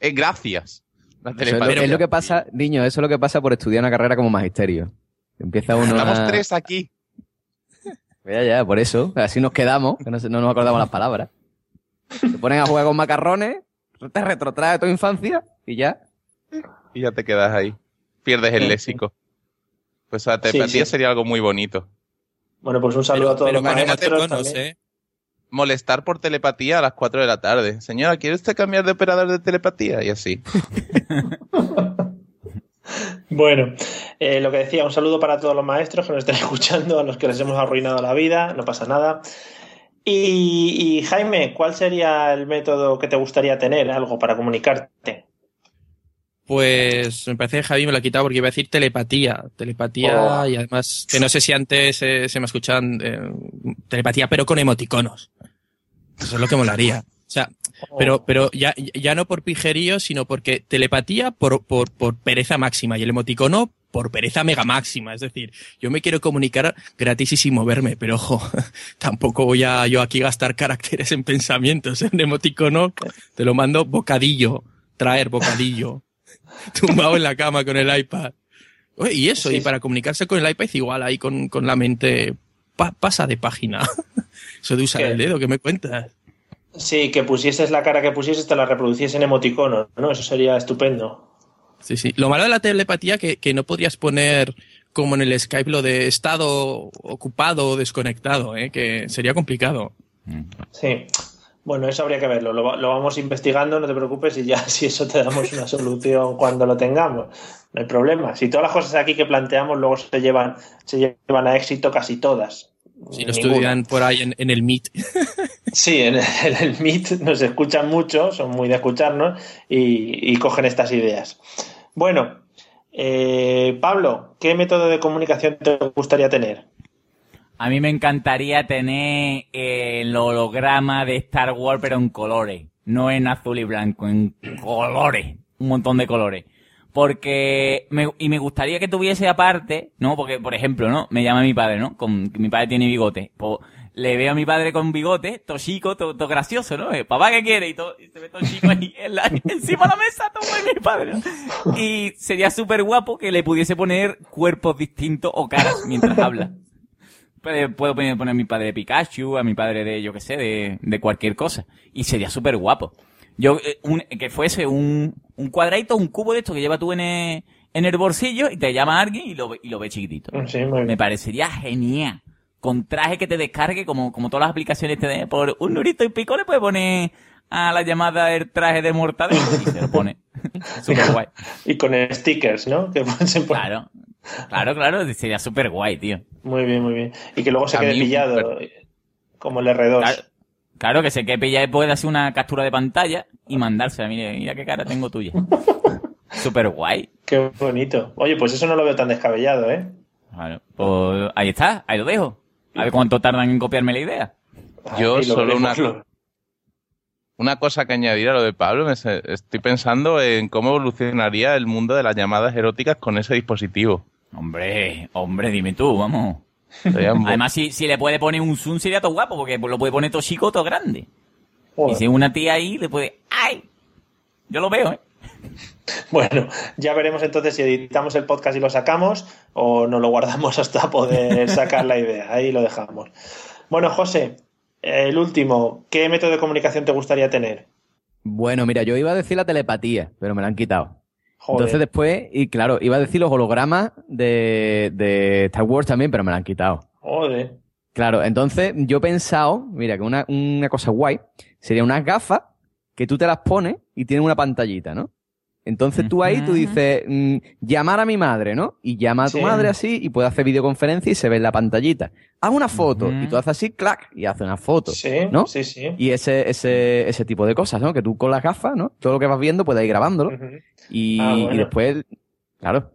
Eh, gracias. La Eso es, lo, telepatía. es lo que pasa, niño, eso es lo que pasa por estudiar una carrera como magisterio. Empieza uno Estamos a... tres aquí. Ya, ya, por eso. Así nos quedamos, que no, nos acordamos las palabras. Te ponen a jugar con macarrones, te retrotrae tu infancia y ya. Y ya te quedas ahí. Pierdes el léxico. Pues la telepatía sí. sería algo muy bonito. Bueno, pues un saludo a todos los maestros también. ¿eh? Molestar por telepatía a las 4 de la tarde. Señora, ¿quiere usted cambiar de operador de telepatía? Y así. Bueno, eh, lo que decía, un saludo para todos los maestros que nos estén escuchando, a los que les hemos arruinado la vida, no pasa nada. Y, y, Jaime, ¿cuál sería el método que te gustaría tener, algo para comunicarte? Pues me parece que Javi me lo ha quitado porque iba a decir telepatía. Telepatía Oh. y además, que no sé si antes eh, se me escuchan eh, telepatía, pero con emoticonos. Eso es lo que molaría. O sea, pero, pero ya, ya no por pijerío, sino porque telepatía por, por, por pereza máxima y el emoticono por pereza mega máxima. Es decir, yo me quiero comunicar gratis y sin moverme, pero ojo, tampoco voy a yo aquí gastar caracteres en pensamientos. En emoticono te lo mando bocadillo, traer bocadillo, tumbado en la cama con el iPad. Oye, y eso, y para comunicarse con el iPad igual ahí con, con la mente pa- pasa de página. Eso de usar ¿Qué? el dedo, ¿qué me cuentas? Sí, que pusieses la cara que pusieses, te la reproduciese en emoticono, ¿no? Eso sería estupendo. Sí, sí. Lo malo de la telepatía que, que no podrías poner como en el Skype lo de estado ocupado o desconectado, ¿eh? que sería complicado. Sí. Bueno, eso habría que verlo. Lo, va- lo vamos investigando, no te preocupes, y ya si eso te damos una solución cuando lo tengamos. No hay problema. Si todas las cosas aquí que planteamos luego se llevan, se llevan a éxito casi todas. Si lo Ninguna. estudian por ahí en, en el Meet. Sí, en el, en el Meet nos escuchan mucho, son muy de escucharnos y, y cogen estas ideas. Bueno, eh, Pablo, ¿qué método de comunicación te gustaría tener? A mí me encantaría tener eh, el holograma de Star Wars, pero en colores. No en azul y blanco, en colores. Un montón de colores. Porque, me, y me gustaría que tuviese aparte, ¿no? Porque, por ejemplo, ¿no? Me llama mi padre, ¿no? Con, mi padre tiene bigote. Le veo a mi padre con bigote, todo chico, todo, todo gracioso, ¿no? Eh, Papá, ¿qué quiere? Y, todo, y se ve todo chico ahí encima de la mesa, todo mi padre. Y sería súper guapo que le pudiese poner cuerpos distintos o caras mientras habla. Puedo poner a mi padre de Pikachu, a mi padre de, yo qué sé, de, de cualquier cosa. Y sería súper guapo. Yo, eh, un- que fuese un, un cuadradito, un cubo de esto que lleva tú en el, en el bolsillo y te llama alguien y lo, ve- y lo ve chiquitito. Sí. Me parecería genial. Con traje que te descargue, como, como todas las aplicaciones te den, por un nurito y pico le puedes poner a la llamada el traje de mortadelo y se lo pone. Súper guay. Y con stickers, ¿no? Que se Claro. Claro, claro, sería súper guay, tío. Muy bien, muy bien. Y que luego se A quede pillado, como el R2. Claro, claro, que se quede pillado y puede hacer una captura de pantalla y mandársela. Mira, mira qué cara tengo tuya. Súper guay. Qué bonito. Oye, pues eso no lo veo tan descabellado, ¿eh? Claro, pues ahí está, ahí lo dejo. A ver cuánto tardan en copiarme la idea. Yo solo una, una cosa que añadir a lo de Pablo, estoy pensando en cómo evolucionaría el mundo de las llamadas eróticas con ese dispositivo. Hombre, hombre, dime tú, vamos. Además, si, si le puede poner un zoom sería todo guapo, porque lo puede poner todo chico, todo grande. Joder. Y si una tía ahí le puede... ¡Ay! Yo lo veo, ¿eh? Bueno, ya veremos entonces si editamos el podcast y lo sacamos o no lo guardamos hasta poder sacar la idea. Ahí lo dejamos. Bueno, José, el último, ¿qué método de comunicación te gustaría tener? Bueno, mira, yo iba a decir la telepatía, pero me la han quitado. Joder. Entonces después, y claro, iba a decir los hologramas de, de Star Wars también, pero me la han quitado. Joder. Claro, entonces yo he pensado, mira, que una, una cosa guay sería unas gafas que tú te las pones y tienen una pantallita, ¿no? Entonces tú ahí tú dices, mm, llamar a mi madre, ¿no? Y llama a tu Sí. madre así y puede hacer videoconferencia y se ve en la pantallita. Haz una foto y tú haces así, clac, y hace una foto, Sí, ¿no? sí, sí. Y ese, ese, ese tipo de cosas, ¿no? Que tú con las gafas, ¿no? Todo lo que vas viendo puedes ir grabándolo. y, Ah, bueno. y después, claro.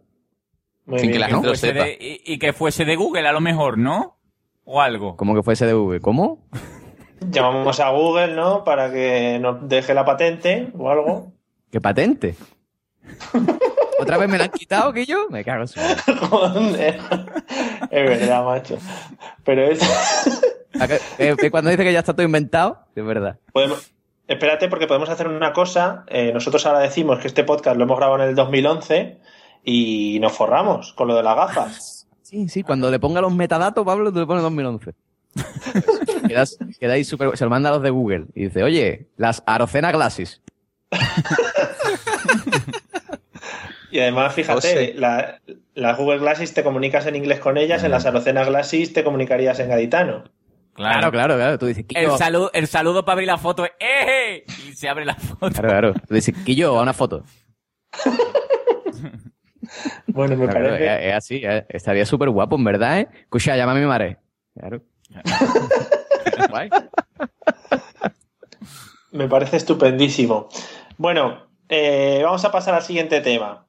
Y que fuese de- y, y que fuese de Google a lo mejor, ¿no? O algo. Como que fuese de Google. ¿Cómo? Llamamos a Google, ¿no? Para que nos deje la patente o algo. ¿Qué patente? ¿Otra vez me la han quitado que yo? Me cago en su madre. Es verdad, macho. Pero es. ¿A que- eh, eh, cuando dice que ya está todo inventado, es verdad. Podemos- Espérate, porque podemos hacer una cosa. Eh, nosotros ahora decimos que este podcast lo hemos grabado en el 2011 y nos forramos con lo de las gafas. Sí, sí, cuando le ponga los metadatos, Pablo, te le pone 2011. Quedas, quedáis súper... Se lo manda a los de Google y dice, oye, las Arocena Glasses. Y además, fíjate, la- las Google Glasses te comunicas en inglés con ellas, en las Arocena Glasses te comunicarías en gaditano. Claro, claro, claro. Tú dices, El saludo, el saludo para abrir la foto es ¡eh! Y se abre la foto. Claro, claro. Tú dices, Quillo, a una foto. Bueno, me Claro, parece. es, es así, eh. estaría súper guapo, en verdad, ¿eh? Escucha, llama a mi madre. Claro. Guay. Me parece estupendísimo. Bueno, eh, vamos a pasar al siguiente tema.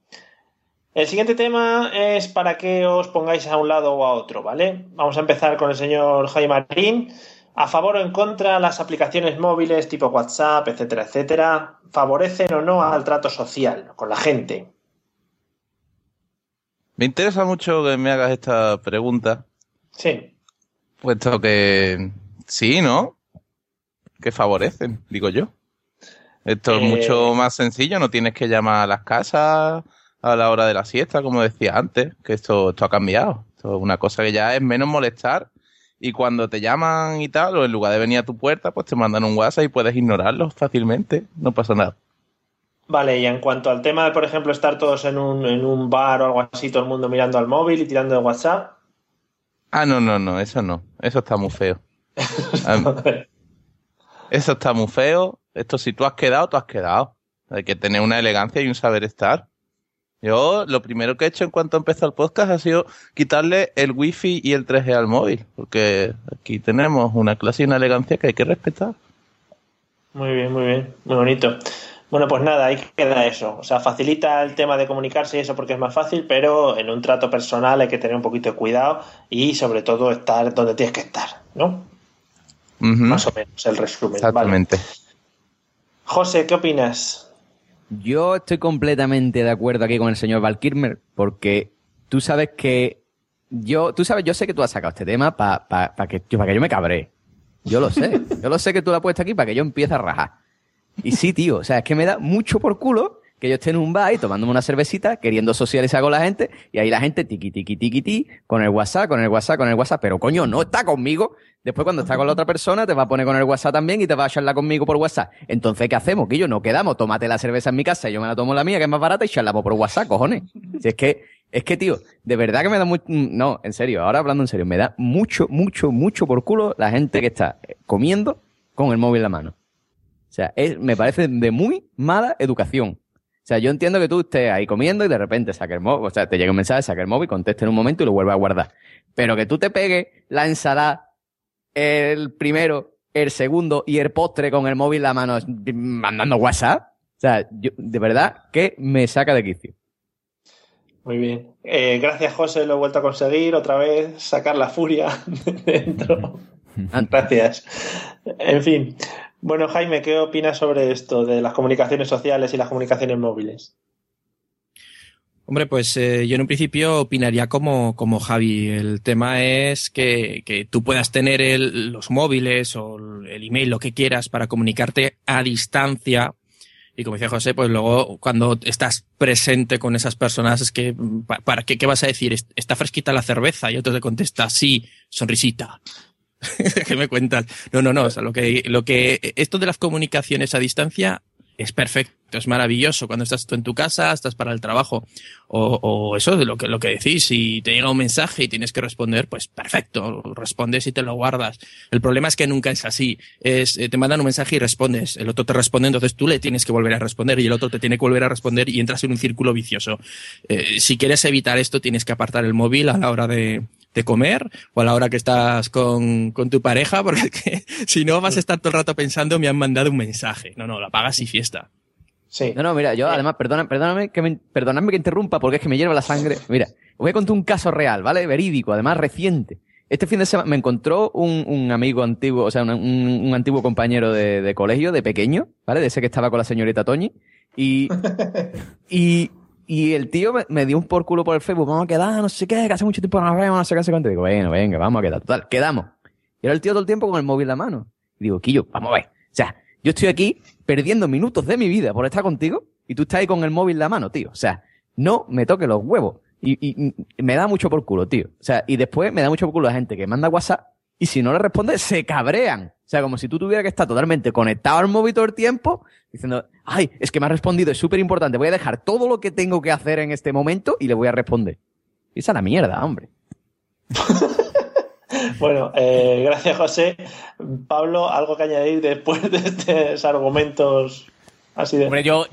El siguiente tema es para que os pongáis a un lado o a otro, ¿vale? Vamos a empezar con el señor Jaime Marín. ¿A favor o en contra las aplicaciones móviles tipo WhatsApp, etcétera, etcétera, favorecen o no al trato social con la gente? Me interesa mucho que me hagas esta pregunta, Sí. puesto que sí, ¿no? Que favorecen, digo yo. Esto es Eh, mucho más sencillo, no tienes que llamar a las casas a la hora de la siesta, como decía antes, que esto, esto ha cambiado. Esto es una cosa que ya es menos molestar y cuando te llaman y tal, o en lugar de venir a tu puerta, pues te mandan un WhatsApp y puedes ignorarlos fácilmente, no pasa nada. Vale, y en cuanto al tema de, por ejemplo, estar todos en un, en un bar o algo así, todo el mundo mirando al móvil y tirando de WhatsApp, Ah, no, no, no, eso no. Eso está muy feo. Am- eso está muy feo. Esto si tú has quedado, tú has quedado. Hay que tener una elegancia y un saber estar. Yo lo primero que he hecho en cuanto empezó el podcast ha sido quitarle el wifi y el 3G al móvil. Porque aquí tenemos una clase y una elegancia que hay que respetar. Muy bien, muy bien, muy bonito. Bueno, pues nada, ahí queda eso. O sea, facilita el tema de comunicarse y eso porque es más fácil, pero en un trato personal hay que tener un poquito de cuidado y sobre todo estar donde tienes que estar, ¿no? Más o menos el resumen. Exactamente. Vale. José, ¿qué opinas? Yo estoy completamente de acuerdo aquí con el señor Val Kilmer, porque tú sabes que yo, tú sabes, yo sé que tú has sacado este tema para que, pa que yo me cabré. Yo lo sé. Yo lo sé que tú lo has puesto aquí para que yo empiece a rajar. Y sí, tío, o sea, es que me da mucho por culo que yo esté en un bar y tomándome una cervecita, queriendo socializar con la gente, y ahí la gente tiqui, tiqui, tiqui, ti, con el WhatsApp, con el WhatsApp, con el WhatsApp, pero coño, no está conmigo. Después cuando está con la otra persona, te va a poner con el WhatsApp también y te va a charlar conmigo por WhatsApp. Entonces, ¿qué hacemos? Que yo no quedamos, tómate la cerveza en mi casa y yo me la tomo la mía, que es más barata, y charlamos por WhatsApp, cojones. Si es que, es que, tío, de verdad que me da mucho, no, en serio, ahora hablando en serio, me da mucho, mucho, mucho por culo la gente que está comiendo con el móvil en la mano. O sea, me parece de muy mala educación. O sea, yo entiendo que tú estés ahí comiendo y de repente saques el móvil, o sea, te llega un mensaje, saques el móvil, conteste en un momento y lo vuelves a guardar. Pero que tú te pegues la ensalada, el primero, el segundo y el postre con el móvil en la mano mandando WhatsApp. O sea, yo, de verdad que me saca de quicio. Muy bien. Eh, gracias, José, lo he vuelto a conseguir otra vez, sacar la furia de dentro. Gracias. En fin. Bueno, Jaime, ¿qué opinas sobre esto de las comunicaciones sociales y las comunicaciones móviles? Hombre, pues eh, yo en un principio opinaría como, como Javi. El tema es que, que tú puedas tener los móviles o el email, lo que quieras, para comunicarte a distancia. Y como decía José, pues luego cuando estás presente con esas personas es que, pa- ¿para qué, qué vas a decir? ¿Est- ¿Está fresquita la cerveza? Y otro te contesta, sí, sonrisita. ¿Qué me cuentas? No, no, no. O sea, lo que, lo que, esto de las comunicaciones a distancia, es perfecto, es maravilloso cuando estás tú en tu casa, estás para el trabajo o, eso de lo que, lo que decís, si te llega un mensaje y tienes que responder, pues perfecto, respondes y te lo guardas. El problema es que nunca es así, es, eh, te mandan un mensaje y respondes, el otro te responde, entonces tú le tienes que volver a responder y el otro te tiene que volver a responder y entras en un círculo vicioso. Eh, si quieres evitar esto, tienes que apartar el móvil a la hora de, de comer o a la hora que estás con, con tu pareja, porque si no vas a estar todo el rato pensando me han mandado un mensaje. No, no, la pagas y fiesta. Sí. No, no, mira, yo además, perdona, perdóname que me, perdonadme que interrumpa porque es que me hierve la sangre. Mira, os voy a contar un caso real, ¿vale? Verídico, además reciente. Este fin de semana me encontró un, un amigo antiguo, o sea, un, un- un antiguo compañero de, de colegio, de pequeño, ¿vale? De ese que estaba con la señorita Toñi. Y, y, y el tío me, me dio un por culo por el Facebook, vamos a quedar, no sé qué, que hace mucho tiempo no nos vemos, no sé qué, no sé cuánto. Digo, bueno, venga, vamos a quedar. Total, quedamos. Y era el tío todo el tiempo con el móvil en la mano. Y digo, Quillo, vamos a ver. O sea, yo estoy aquí perdiendo minutos de mi vida por estar contigo y tú estás ahí con el móvil en la mano, tío. O sea, no me toques los huevos. Y, y- me da mucho por culo, tío. O sea, y después me da mucho por culo la gente que manda WhatsApp y si no le responde, se cabrean. O sea, como si tú tuvieras que estar totalmente conectado al móvil todo el tiempo, diciendo, ay, es que me ha respondido, es súper importante, voy a dejar todo lo que tengo que hacer en este momento y le voy a responder. Esa es la mierda, hombre. Bueno, eh, gracias José. Pablo, ¿algo que añadir después de estos argumentos así de... Hombre, yo,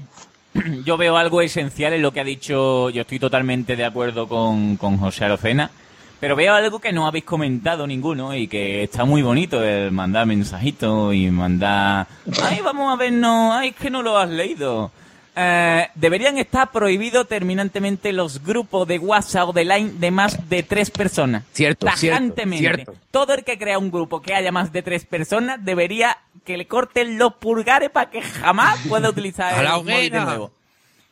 yo veo algo esencial en lo que ha dicho. Yo estoy totalmente de acuerdo con, con José Arocena. Pero veo algo que no habéis comentado ninguno y que está muy bonito el mandar mensajitos y mandar. Ay, vamos a vernos. Ay, es que no lo has leído. Eh, deberían estar prohibidos terminantemente los grupos de WhatsApp o de Line de más de tres personas. Cierto, Tajantemente. cierto. Todo el que crea un grupo que haya más de tres personas debería que le corten los pulgares para que jamás pueda utilizar el móvil de nuevo.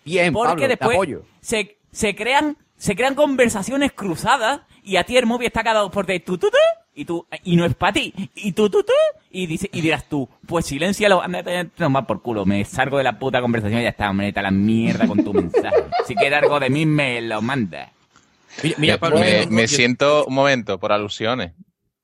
Bien, Porque Pablo, te después apoyo. se, se crean se crean conversaciones cruzadas y a ti el móvil está cada dos por tres tú, tú, tú, y tú y no es para ti y tú tú tú y dice y dirás tú pues silencialo ándate toma por culo me salgo de la puta conversación y ya está hombre la mierda con tu mensaje si quieres algo de mí me lo mandas Mira, mira, Pablo, me, yo- me yo- siento, un momento, por alusiones.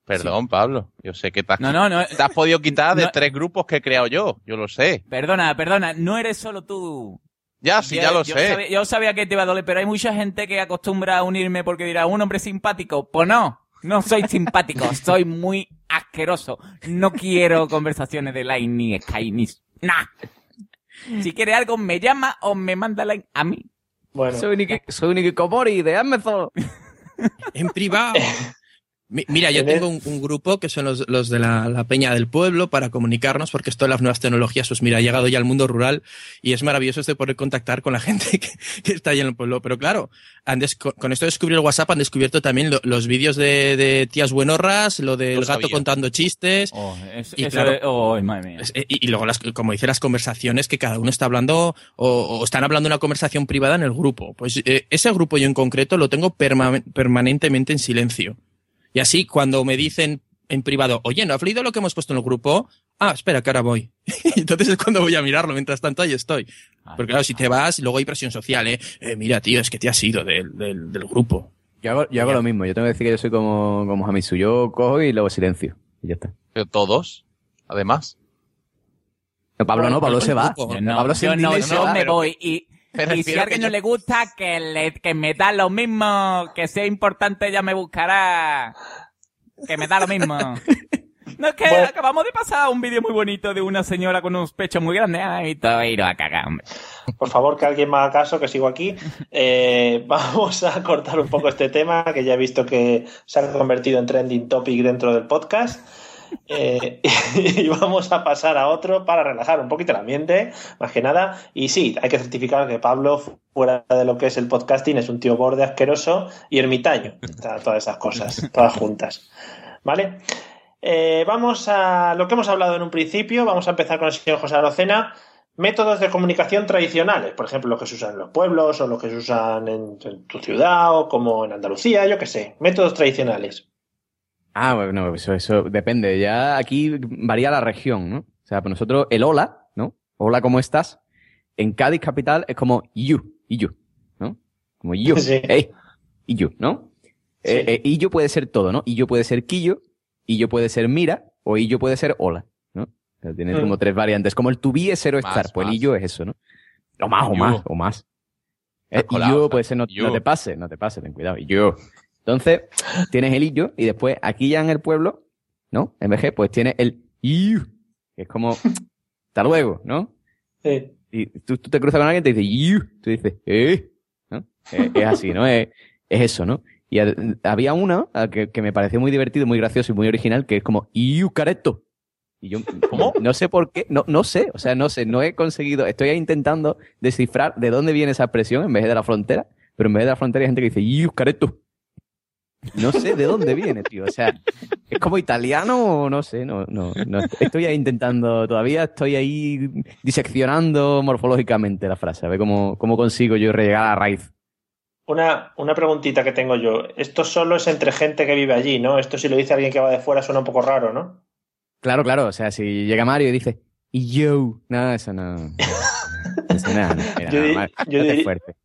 Perdón, Pablo. Yo sé que te has, No, no, no. te has podido quitar de No. tres grupos que he creado yo. Yo lo sé. perdona perdona no eres solo tú Ya, sí, ya lo yo sé. Sabía, yo sabía que te iba a doler, pero hay mucha gente que acostumbra a unirme porque dirá, un hombre simpático. Pues no, no soy simpático, soy muy asqueroso. No quiero conversaciones de line ni Skype ni... Nah. Si quiere algo, me llama o me manda line a mí. Bueno, Soy Niki, soy Nikikomori de Amazon. En privado. Mi- Mira, yo tengo un, un grupo que son los, los de la, la Peña del Pueblo para comunicarnos, porque esto de las nuevas tecnologías, pues mira, ha llegado ya al mundo rural y es maravilloso este poder contactar con la gente que, que está ahí en el pueblo. Pero claro, han con, esto de descubrir el WhatsApp han descubierto también lo- los vídeos de, de tías buenorras, lo del gato sabía. contando chistes. Oh, es- Y claro, oh, madre mía. Es- eh, Y, y luego, las, como dice, las conversaciones que cada uno está hablando o, o están hablando una conversación privada en el grupo. Pues eh, ese grupo yo en concreto lo tengo perma- permanentemente en silencio. Y así, cuando me dicen en privado, oye, ¿no has leído lo que hemos puesto en el grupo? Ah, espera, que ahora voy. Entonces es cuando voy a mirarlo, mientras tanto ahí estoy. Porque claro, si te vas, luego hay presión social, ¿eh? Eh, mira, tío, es que te has ido del, del, del grupo. Yo hago, yo hago lo mismo. Yo tengo que decir que yo soy como, como Hamisu. Yo cojo y luego silencio. Y ya está. Pero todos, además. No, Pablo no, Pablo Pero se va. Yo no, Pablo yo sin no, se yo va. me pero- voy y, y si a alguien que no yo- le gusta que, le, que me da lo mismo, que sea importante ya me buscará, que me da lo mismo. No es que Bueno. acabamos de pasar un vídeo muy bonito de una señora con unos pechos muy grandes y todo y a cagar, hombre. por favor, que alguien me haga caso, que sigo aquí. Eh, vamos a cortar un poco este tema, que ya he visto que se ha convertido en trending topic dentro del podcast. Eh, y vamos a pasar a otro para relajar un poquito el ambiente, más que nada. Y sí, hay que certificar que Pablo, fuera de lo que es el podcasting, es un tío borde asqueroso y ermitaño. Todas esas cosas, todas juntas. ¿Vale? Eh, vamos a lo que hemos hablado en un principio. Vamos a empezar con el señor José Arocena. Métodos de comunicación tradicionales, por ejemplo, los que se usan en los pueblos o los que se usan en, en tu ciudad o como en Andalucía, yo qué sé. Métodos tradicionales. Ah, bueno, eso, eso depende. Ya aquí varía la región, ¿no? O sea, para nosotros el hola, ¿no? Hola, ¿cómo estás? En Cádiz capital es como you, y you, ¿no? Como you, Sí. hey, y you, ¿no? Sí. Eh, eh, y yo puede ser todo, ¿no? Y yo puede ser quillo, y yo puede ser mira, o y yo puede ser hola, ¿no? sea, tiene Mm. como tres variantes. Como el to be es Más, estar. Pues el y yo es eso, ¿no? O más, o You. más, o más. Eh, y yo, pues ese no, no te pase, no te pase, ten cuidado. Y yo. Entonces, tienes el yo, y después aquí ya en el pueblo, ¿no? En VG, pues tienes el you, que es como, hasta luego, ¿no? Sí. Y tú, tú te cruzas con alguien y te dice you, tú dices, eh, ¿no? Es, es así, ¿no? Es, es eso, ¿no? Y ha- había una que, que me pareció muy divertido, muy gracioso y muy original, que es como you careto. Y yo no sé por qué, no, no sé, o sea, no sé, no he conseguido, estoy ahí intentando descifrar de dónde viene esa expresión en vez de la frontera, pero en vez de la frontera hay gente que dice you careto. No sé de dónde viene, tío. O sea, es como italiano o no sé, no, no, no. Estoy ahí intentando, todavía estoy ahí diseccionando morfológicamente la frase, a ver cómo, cómo consigo yo llegar a la raíz. Una, una preguntita que tengo yo. Esto solo es entre gente que vive allí, ¿no? Esto si lo dice alguien que va de fuera suena un poco raro, ¿no? Claro, claro, o sea, si llega Mario y dice, y yo, no, eso no. Eso no, no, Yo no, di- Mario, yo no te di- fuerte.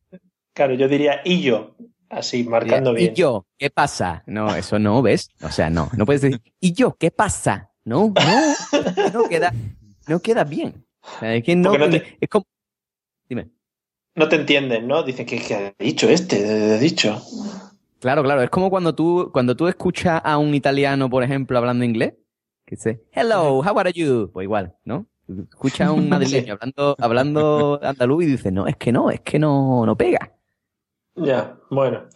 Claro, yo diría y yo, así, marcando Y bien. yo, ¿qué pasa? No, eso no, ¿ves? O sea, no, no puedes decir, ¿y yo, qué pasa? No, no, no queda, no queda bien. O sea, es que no, te- es como, dime. No te entienden, ¿no? Dicen que, que ha dicho este, ha dicho. Claro, claro, es como cuando tú, cuando tú escuchas a un italiano, por ejemplo, hablando inglés, que dice, hello, how are you? Pues igual, ¿no? Escucha a un madrileño hablando, hablando andaluz y dice, no, es que no, es que no, no pega. Ya, bueno.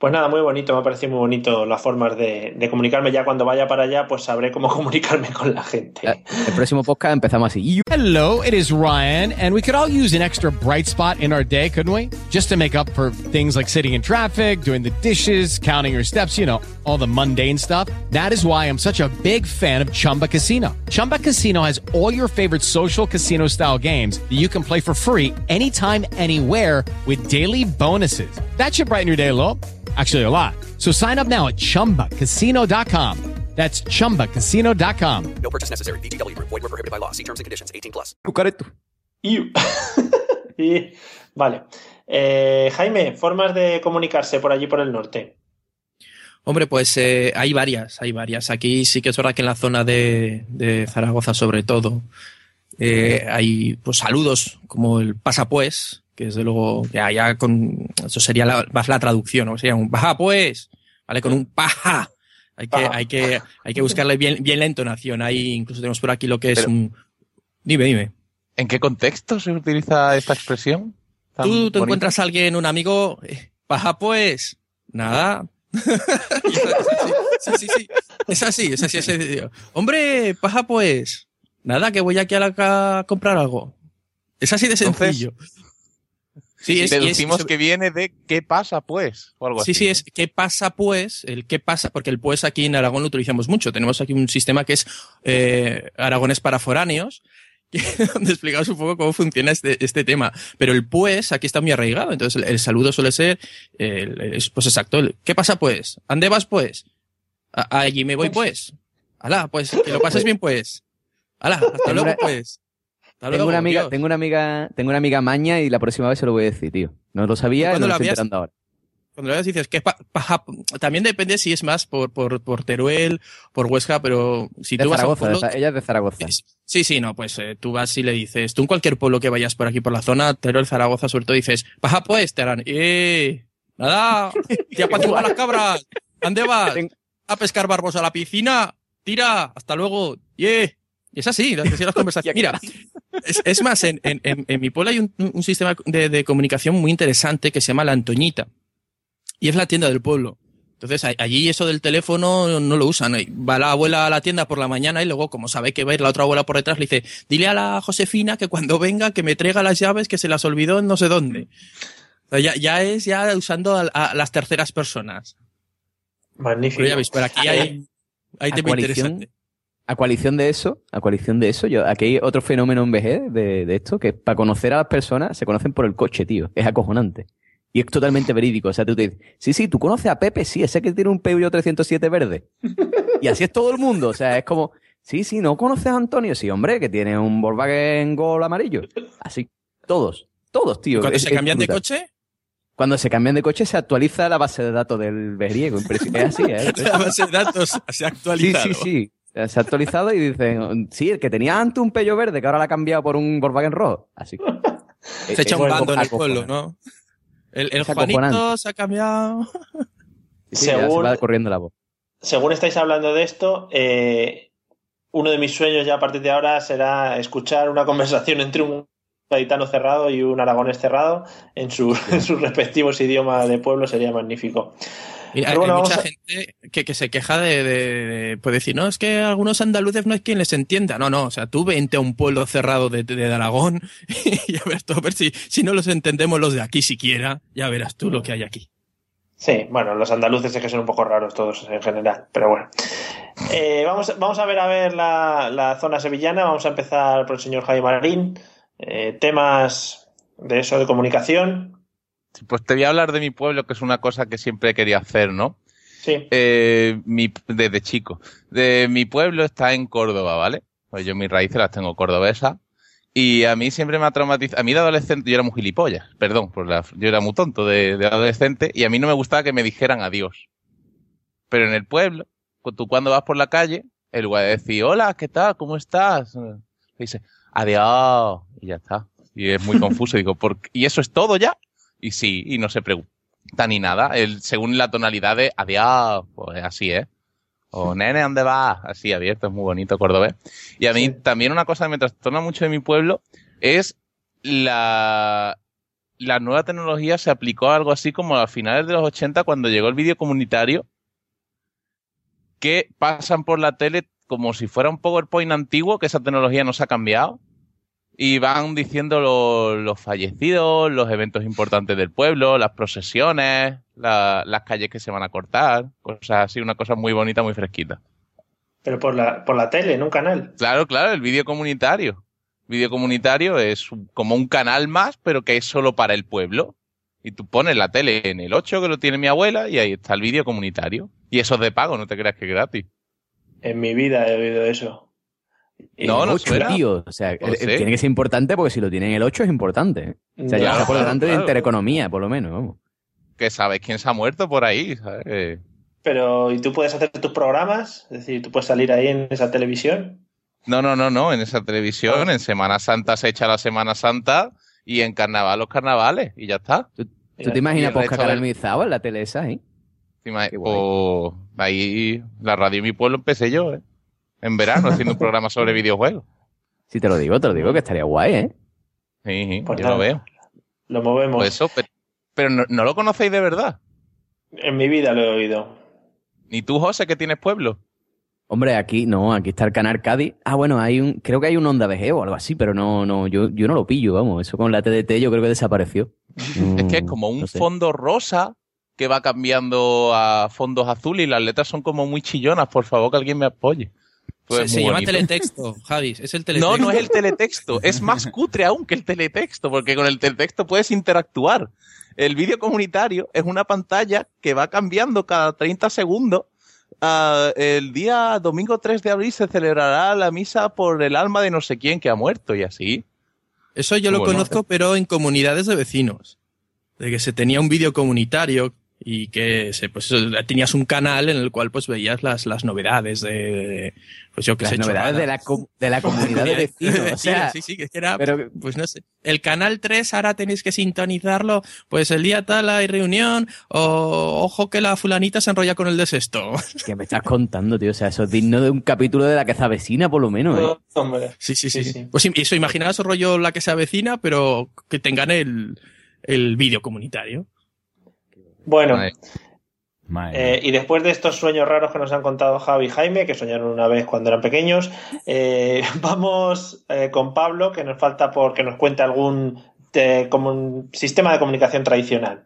Pues nada, muy bonito, me ha parecido muy bonito las formas de, de comunicarme. Ya cuando vaya para allá, pues sabré cómo comunicarme con la gente. El próximo podcast empezamos así. Hello, it is Ryan, and we could all use an extra bright spot in our day, couldn't we? Just to make up for things like sitting in traffic, doing the dishes, counting your steps, you know, all the mundane stuff. That is why I'm such a big fan of Chumba Casino. Chumba Casino has all your favorite social casino style games that you can play for free anytime, anywhere with daily bonuses. That should brighten your day a little. Actually, a lot. So sign up now at chumbacasino.com. That's chumbacasino.com. No purchase necessary. VGW Group. Void were prohibited by law. See terms and conditions. 18 plus. Y- y- Vale. Eh, Jaime, formas de comunicarse por allí por el norte. Hombre, pues eh, hay varias, hay varias. Aquí sí que es verdad que en la zona de, de Zaragoza, sobre todo, eh, hay pues saludos como el pasa pues, que desde luego ya, ya con eso sería la- más la traducción, ¿no? Sería un paja pues, ¿vale? Con un paja. Hay que, Paja. hay que, hay que buscarle bien, bien la entonación. Ahí incluso tenemos por aquí lo que es Pero- un. Dime, dime. ¿En qué contexto se utiliza esta expresión? Tú te bonita? encuentras a alguien, un amigo, eh, paja pues, nada. sí, sí, sí. Es así, es así, es así. Hombre, paja pues, nada, que voy aquí a, la, a comprar algo. Es así de Entonces, sencillo. Sí, es, y es- Deducimos que viene de ¿qué pasa pues? O algo Sí, así. sí, es ¿qué pasa pues? El qué pasa, porque el pues aquí en Aragón lo utilizamos mucho. Tenemos aquí un sistema que es eh, Aragones para foráneos, que- donde explicamos un poco cómo funciona este, este tema. Pero el pues aquí está muy arraigado. Entonces el, el saludo suele ser, eh, el- es, pues exacto, el ¿qué pasa pues? ¿Ande vas pues? A- allí me voy pues. Alá, pues que lo pases bien pues. Alá, hasta luego pues. Tengo una amiga, Dios. tengo una amiga, tengo una amiga maña y la próxima vez se lo voy a decir, tío. No lo sabía y no lo la estoy enterando ahora. Cuando lo dices que pa- paja- también depende si es más por, por, por Teruel, por Huesca, pero si De tú vas a un Zaragoza, pueblo, ella es de Zaragoza. Sí, sí, no, pues eh, tú vas y le dices, tú en cualquier pueblo que vayas por aquí por la zona, Teruel, Zaragoza, sobre todo dices, paja pues, te harán, eh, nada, te apachurran las cabras, ¿dónde vas? A pescar barbos a la piscina, tira, hasta luego, yeah. Y es así, así las conversaciones. Mira, es, es más, en, en, en, mi pueblo hay un, un sistema de, de comunicación muy interesante que se llama la Antoñita. Y es la tienda del pueblo. Entonces, allí eso del teléfono no lo usan. Va la abuela a la tienda por la mañana y luego, como sabe que va a ir la otra abuela por detrás, le dice, dile a la Josefina que cuando venga que me traiga las llaves que se las olvidó en no sé dónde. O sea, ya, ya es ya usando a, a las terceras personas. Magnífico. Pero ya veis, por aquí hay, hay tema interesante. A coalición de eso, a coalición de eso, yo, aquí hay otro fenómeno en VG de, de esto, que para conocer a las personas se conocen por el coche, tío. Es acojonante. Y es totalmente verídico. O sea, tú te dices, sí, sí, tú conoces a Pepe, sí, ese que tiene un Peugeot 307 verde. Y así es todo el mundo. O sea, es como, sí, sí, ¿no conoces a Antonio? Sí, hombre, que tiene un Volkswagen Gol amarillo. Así, todos, todos, tío. ¿Y cuando Es- se cambian de coche? Cuando se cambian de coche se actualiza la base de datos del veriego. Es así, ¿eh? La base de datos se ha actualizado. Sí, sí, sí. Se ha actualizado y dicen, sí, el que tenía antes un pello verde, que ahora lo ha cambiado por un Volkswagen rojo. Así. Se echa un bando en el pueblo, ¿no? El, el Juanito se ha cambiado. Sí, ya se Según- va corriendo la voz. Según estáis hablando de esto, eh, uno de mis sueños ya a partir de ahora será escuchar una conversación entre un gaditano cerrado y un aragonés cerrado en, su- en sus respectivos idiomas de pueblo, sería magnífico. Y hay, bueno, mucha a- gente que, que se queja de, de- de- Puede decir, no, es que algunos andaluces no hay quien les entienda. No, no, o sea, tú vente a un pueblo cerrado de, de Aragón y verás tú, a ver si, si no los entendemos los de aquí siquiera, ya verás tú lo que hay aquí. Sí, bueno, los andaluces es que son un poco raros todos en general, pero bueno. Eh, vamos, vamos a ver a ver la, la zona sevillana. Vamos a empezar por el señor Jaime Marín. Eh, temas de eso, de comunicación. Pues te voy a hablar de mi pueblo, que es una cosa que siempre he querido hacer, ¿no? Sí. Eh, mi, desde chico. De mi pueblo está en Córdoba, ¿vale? Pues yo mis raíces las tengo cordobesas. Y a mí siempre me ha traumatizado. A mí de adolescente, yo era muy gilipollas, perdón, por la, yo era muy tonto de, de adolescente y a mí no me gustaba que me dijeran adiós. Pero en el pueblo, tú cuando vas por la calle, en lugar de decir, hola, ¿qué tal? ¿Cómo estás? Eh, Dice, adiós. Y ya está. Y es muy confuso. Digo, ¿por qué? ¿y eso es todo ya? Y sí, y no se pregunta ni nada. El, según la tonalidad de adiós, pues así es. O nene, ¿dónde vas? Así abierto, es muy bonito cordobés. Y a mí también una cosa que me trastorna mucho de mi pueblo es la, la nueva tecnología se aplicó a algo así como a finales de los 80 cuando llegó el vídeo comunitario que pasan por la tele como si fuera un PowerPoint antiguo, que esa tecnología no se ha cambiado. Y van diciendo lo- los fallecidos, los eventos importantes del pueblo, las procesiones, la- las calles que se van a cortar, cosas así, una cosa muy bonita, muy fresquita. Pero por la, por la tele, en un canal. Claro, claro, el vídeo comunitario. Vídeo comunitario es como un canal más, pero que es solo para el pueblo. Y tú pones la tele en el 8, que lo tiene mi abuela, y ahí está el vídeo comunitario. Y eso es de pago, no te creas que es gratis. En mi vida he oído eso. No, no ocho, suena. tío. O sea, No sé. tiene que ser importante porque si lo tiene en el 8 es importante. O sea, Ya, ya está por claro, delante de claro. intereconomía, por lo menos. Vamos. Que sabes quién se ha muerto por ahí, ¿sabes? Eh, Pero, ¿y tú puedes hacer tus programas? Es decir, tú puedes salir ahí en esa televisión. No, no, no, no, en esa televisión, en Semana Santa se echa la Semana Santa y en Carnaval los carnavales, y ya está. ¿Tú te imaginas el resto del- en la tele esa, eh? Te pues, ahí, la radio de mi pueblo empecé yo, ¿eh? En verano, haciendo un programa sobre videojuegos. Si te lo digo, te lo digo, que estaría guay, ¿eh? Sí, sí, Pues yo lo veo. Lo movemos. Pues eso, pero, pero no, no lo conocéis de verdad. En mi vida lo he oído. Ni tú, José, que tienes pueblo. Hombre, aquí no, aquí está el canal Cádiz. Ah, bueno, hay un, creo que hay un Onda VG o algo así, pero no, no, yo, yo no lo pillo, vamos. Eso con la TDT yo creo que desapareció. Es que es como un no sé. fondo rosa que va cambiando a fondos azules y las letras son como muy chillonas. Por favor, que alguien me apoye. Pues se se llama teletexto, Javi, es el teletexto. No, no es el teletexto, es más cutre aún que el teletexto, porque con el teletexto puedes interactuar. El vídeo comunitario es una pantalla que va cambiando cada 30 segundos. Ah, el día domingo 3 de abril se celebrará la misa por el alma de no sé quién que ha muerto y así. Eso yo lo conozco, pero en comunidades de vecinos. De que se tenía un vídeo comunitario y que se, pues, tenías un canal en el cual pues veías las, las novedades de, de- pues yo que Las sé, novedades de la, com- de la comunidad de vecinos. O sea, sí, sí, que era, pero- pues no sé. El canal 3 ahora tenéis que sintonizarlo, pues el día tal hay reunión, o ojo que la fulanita se enrolla con el de sexto. ¿Qué me estás contando, tío? O sea, eso es digno de un capítulo de la que se avecina, por lo menos, ¿eh? Hombre. Sí, sí, sí. Pues sí, eso, imaginaos rollo la que se avecina, pero que tengan el, el vídeo comunitario. Bueno, Madre eh, y después de estos sueños raros que nos han contado Javi y Jaime, que soñaron una vez cuando eran pequeños, eh, vamos eh, con Pablo, que nos falta porque nos cuente algún te- como un sistema de comunicación tradicional.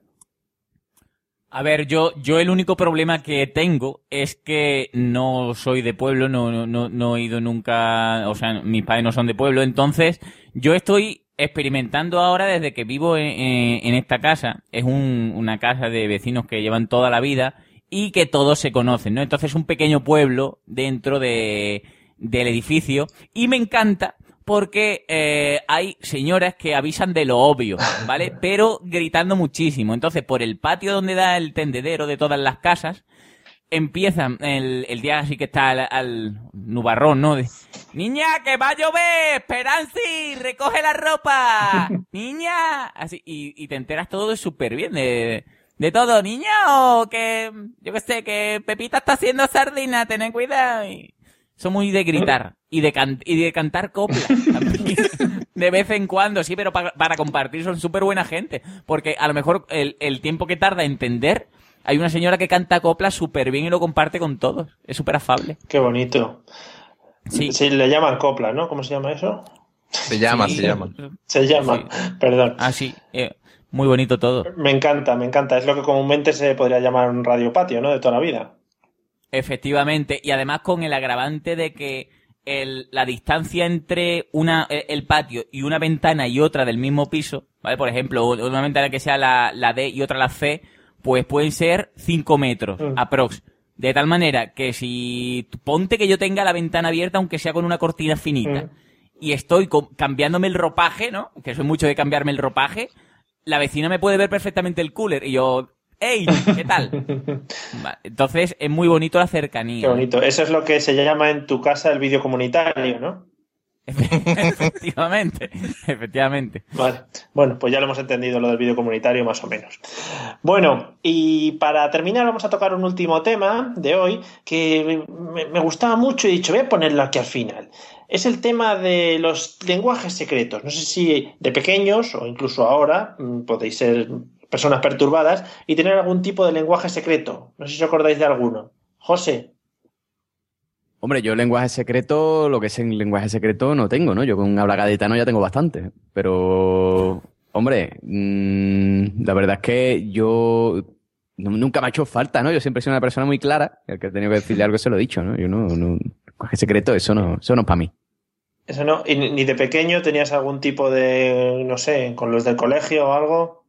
A ver, yo, yo el único problema que tengo es que no soy de pueblo, no, no, no, no he ido nunca, o sea, mis padres no son de pueblo, entonces yo estoy experimentando ahora desde que vivo en, en- en esta casa. Es un- una casa de vecinos que llevan toda la vida y que todos se conocen, ¿no? Entonces es un pequeño pueblo dentro de, del edificio y me encanta porque eh, hay señoras que avisan de lo obvio, ¿vale? Pero gritando muchísimo. Entonces, por el patio donde da el tendedero de todas las casas, empiezan el, el día así que está al, al nubarrón, ¿no? De, Niña, que va a llover, Esperanzi, recoge la ropa, niña, así, y, y te enteras todo súper bien de, de todo, niña, o que, yo qué sé, que Pepita está haciendo sardina, ten cuidado, y son muy de gritar, y de, can- y de cantar coplas, también. de vez en cuando, sí, pero para, para compartir son súper buena gente, porque a lo mejor el, el tiempo que tarda en entender, hay una señora que canta coplas súper bien y lo comparte con todos, es súper afable. Qué bonito. Sí. Sí, le llaman copla, ¿no? ¿Cómo se llama eso? Se llama, Sí. se llama. Se llama, perdón. Ah, sí, eh, muy bonito todo. Me encanta, me encanta. Es lo que comúnmente se podría llamar un radiopatio, ¿no? De toda la vida. Efectivamente, y además con el agravante de que el- la distancia entre una, eh, el patio y una ventana y otra del mismo piso, ¿vale? Por ejemplo, una ventana que sea la, la D y otra la C, pues pueden ser 5 metros, aprox. De tal manera que si ponte que yo tenga la ventana abierta, aunque sea con una cortina finita, y estoy cambiándome el ropaje, ¿no? Que soy mucho de cambiarme el ropaje, la vecina me puede ver perfectamente el cooler y yo, ¡Ey! ¿Qué tal? Entonces es muy bonito la cercanía. Qué bonito. Eso es lo que se llama en tu casa el vídeo comunitario, ¿no? Efectivamente, efectivamente. Vale. Bueno, pues ya lo hemos entendido lo del vídeo comunitario más o menos. Bueno, y para terminar vamos a tocar un último tema de hoy que me, me gustaba mucho y he dicho, voy a ponerlo aquí al final. Es el tema de los lenguajes secretos. No sé si de pequeños o incluso ahora mm, podéis ser personas perturbadas y tener algún tipo de lenguaje secreto. No sé si os acordáis de alguno. José. Hombre, yo lenguaje secreto, lo que es en lenguaje secreto no tengo, ¿no? Yo con habla gaditano ya tengo bastante. Pero, hombre, mm, la verdad es que yo nunca me ha hecho falta, ¿no? Yo siempre he sido una persona muy clara. al que he tenido que decirle algo se lo he dicho, ¿no? Yo no, no lenguaje secreto, eso no, eso no es para mí. Eso no. ¿Y ni de pequeño tenías algún tipo de, no sé, con los del colegio o algo?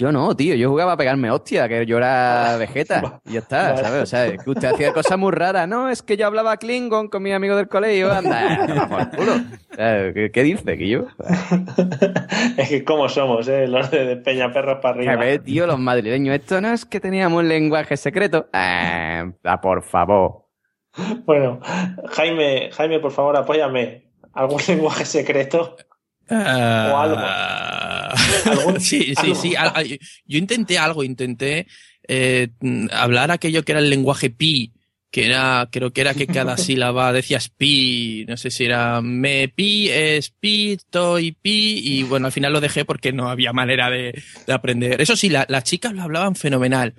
Yo no, tío, yo jugaba a pegarme hostia, que yo era vegeta, y ya está. ¿sabes? O sea, es que usted hacía cosas muy raras, no, es que yo hablaba Klingon con mi amigo del colegio, anda, por culo. O sea, ¿qué, qué dice, que yo? Es que cómo somos, ¿eh? Los de, de Peñaperros para A arriba. ver, tío, los madrileños, esto no es que teníamos un lenguaje secreto. Ah, ah, por favor. Bueno, Jaime, Jaime, por favor, apóyame. ¿Algún lenguaje secreto? O algo. sí, sí, sí. al- al- Yo intenté algo, intenté eh, mm, hablar aquello que era el lenguaje pi, que era, creo que era que cada sílaba decías pi, no sé si era me pi, es pi, estoy pi, y bueno, al final lo dejé porque no había manera de, de aprender. Eso sí, la- las chicas lo hablaban fenomenal.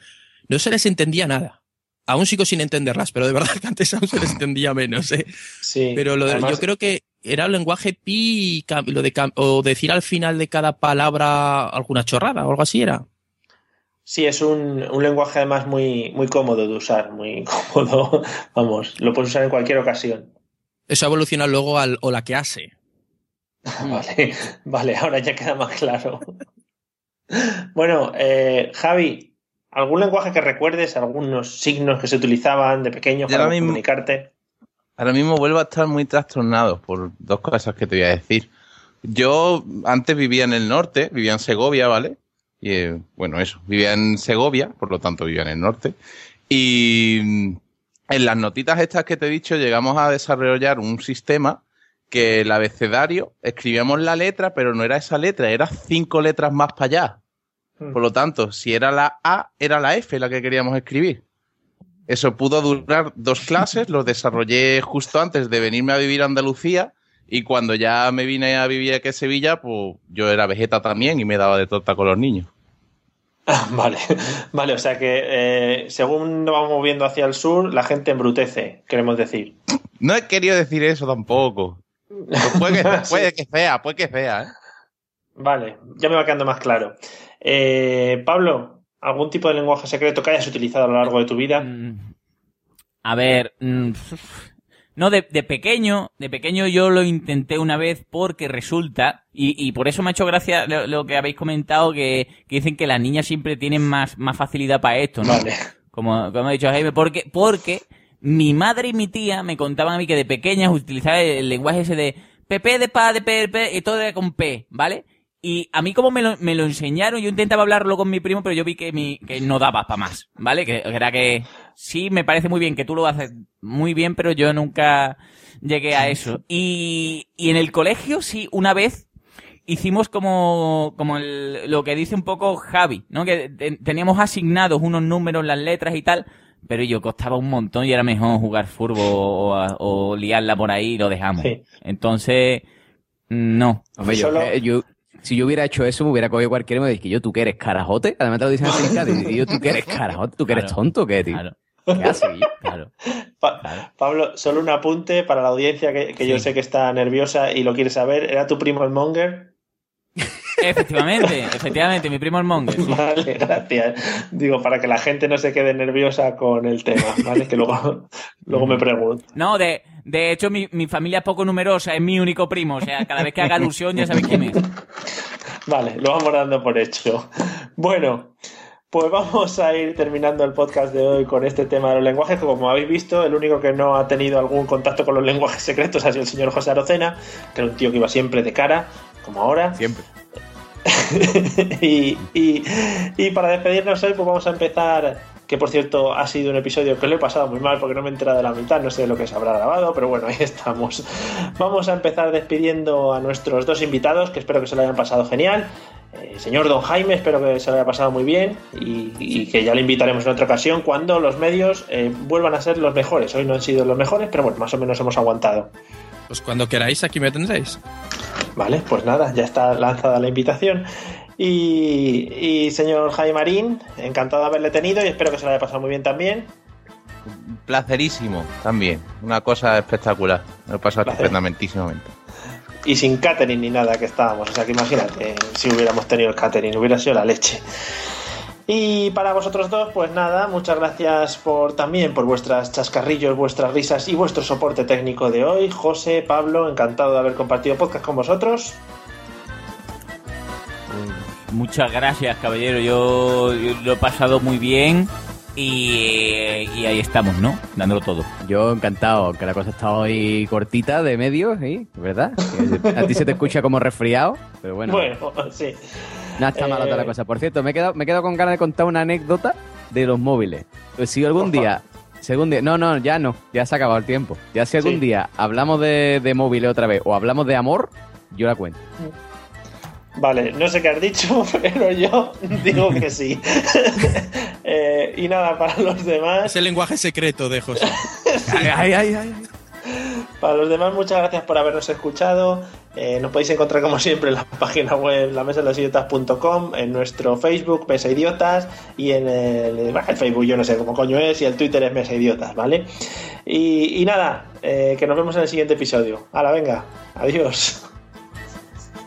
No se les entendía nada. Aún sigo sin entenderlas, pero de verdad que antes aún se les entendía menos, ¿eh? Sí. Pero lo de- además- yo creo que era el lenguaje pi y lo de o decir al final de cada palabra alguna chorrada o algo así era. Sí, es un, un lenguaje además muy, muy cómodo de usar, muy cómodo. Vamos, lo puedes usar en cualquier ocasión. Eso evoluciona luego al o la que hace. Vale, vale, ahora ya queda más claro. Bueno, eh, Javi, ¿algún lenguaje que recuerdes? ¿Algunos signos que se utilizaban de pequeño para comunicarte? Ahora mismo vuelvo a estar muy trastornado por dos cosas que te voy a decir. Yo antes vivía en el norte, vivía en Segovia, ¿vale? Y eh, bueno, eso, vivía en Segovia, por lo tanto vivía en el norte. Y mm, en las notitas estas que te he dicho llegamos a desarrollar un sistema que el abecedario escribíamos la letra, pero no era esa letra, era cinco letras más para allá. Por lo tanto, si era la A, era la F la que queríamos escribir. Eso pudo durar dos clases, lo desarrollé justo antes de venirme a vivir a Andalucía y cuando ya me vine a vivir aquí a Sevilla, pues yo era vegeta también y me daba de torta con los niños. Ah, vale, vale, o sea que eh, según nos vamos moviendo hacia el sur, la gente embrutece, queremos decir. No he querido decir eso tampoco. Pero puede, que, puede que sea, puede que sea. ¿eh? Vale, ya me va quedando más claro. Eh, Pablo, ¿algún tipo de lenguaje secreto que hayas utilizado a lo largo de tu vida? A ver, mm, no, de, de pequeño, de pequeño yo lo intenté una vez porque resulta, y, y por eso me ha hecho gracia lo, lo que habéis comentado, que, que dicen que las niñas siempre tienen más, más facilidad para esto, ¿no? Vale. Como, como ha dicho Jaime, porque, porque mi madre y mi tía me contaban a mí que de pequeñas utilizaban el lenguaje ese de PP de pa, de P, de P, y todo era con P, ¿vale? Y a mí como me lo, me lo enseñaron, yo intentaba hablarlo con mi primo, pero yo vi que, mi, que no daba para más, ¿vale? Que, que era que sí, me parece muy bien que tú lo haces muy bien, pero yo nunca llegué a eso. Y, y en el colegio sí, una vez hicimos como, como el- lo que dice un poco Javi, ¿no? Que te- teníamos asignados unos números, las letras y tal, pero yo costaba un montón y era mejor jugar furbo o, liarla por ahí y lo dejamos. Entonces, no. Hombre, yo, eh, yo- si yo hubiera hecho eso, me hubiera cogido cualquiera y me dice que yo, ¿tú que eres carajote? Además te lo dicen así en Cádiz. Y yo, ¿tú que eres carajote? ¿Tú que eres tonto qué, tío? ¿Qué haces? Claro. Pa- Pablo, solo un apunte para la audiencia que, que yo sé que está nerviosa y lo quiere saber. ¿Era tu primo el Monger? Efectivamente, efectivamente, mi primo el Monger. sí. Vale, gracias. Digo, para que la gente no se quede nerviosa con el tema, ¿vale? Que luego, luego me pregunto. No, de, de hecho mi, mi familia es poco numerosa, es mi único primo, o sea, cada vez que haga alusión ya sabéis quién es. Vale, lo vamos dando por hecho. Bueno, pues vamos a ir terminando el podcast de hoy con este tema de los lenguajes, que como habéis visto, el único que no ha tenido algún contacto con los lenguajes secretos ha sido el señor José Arocena, que era un tío que iba siempre de cara, como ahora. Siempre. y, y- y para despedirnos hoy, pues vamos a empezar. Que por cierto ha sido un episodio que lo he pasado muy mal porque no me he enterado de la mitad, no sé lo que se habrá grabado, pero bueno, ahí estamos. Vamos a empezar despidiendo a nuestros dos invitados, que espero que se lo hayan pasado genial. Eh, señor Don Jaime, espero que se lo haya pasado muy bien y, y que ya le invitaremos en otra ocasión cuando los medios eh, vuelvan a ser los mejores. Hoy no han sido los mejores, pero bueno, más o menos hemos aguantado. Pues cuando queráis, aquí me tendréis. Vale, pues nada, ya está lanzada la invitación. Y, y señor Jaime Marín, encantado de haberle tenido y espero que se lo haya pasado muy bien también. Placerísimo también. Una cosa espectacular. Me lo he pasado estupendamentísimamente. Y sin catering ni nada que estábamos. O sea que imagínate si hubiéramos tenido el catering, hubiera sido la leche. Y para vosotros dos, pues nada, muchas gracias por también por vuestras chascarrillos, vuestras risas y vuestro soporte técnico de hoy. José, Pablo, encantado de haber compartido podcast con vosotros. Muchas gracias, caballero. Yo, yo lo he pasado muy bien y, y ahí estamos, ¿no? Dándolo todo. Yo encantado, que la cosa está hoy cortita de medio, ¿sí? ¿Verdad? A ti se te escucha como resfriado, pero bueno, Bueno, sí. no está mala toda la eh, cosa. Por cierto, me he, quedado, me he quedado con ganas de contar una anécdota de los móviles. Pues si algún día, algún día, no, no, ya no, ya se ha acabado el tiempo. Ya si algún Sí. día hablamos de, de móviles otra vez o hablamos de amor, yo la cuento. Vale, no sé qué has dicho, pero yo digo que sí. Eh, y nada, para los demás. Es el lenguaje secreto de José. ay, ay, ay. Para los demás, muchas gracias por habernos escuchado. Eh, nos podéis encontrar como siempre en la página web la mesa de los idiotas.com, en nuestro Facebook Mesa Idiotas y en el, el Facebook yo no sé cómo coño es y el Twitter es Mesa Idiotas, ¿vale? Y, y nada, eh, que nos vemos en el siguiente episodio. Ahora venga, adiós.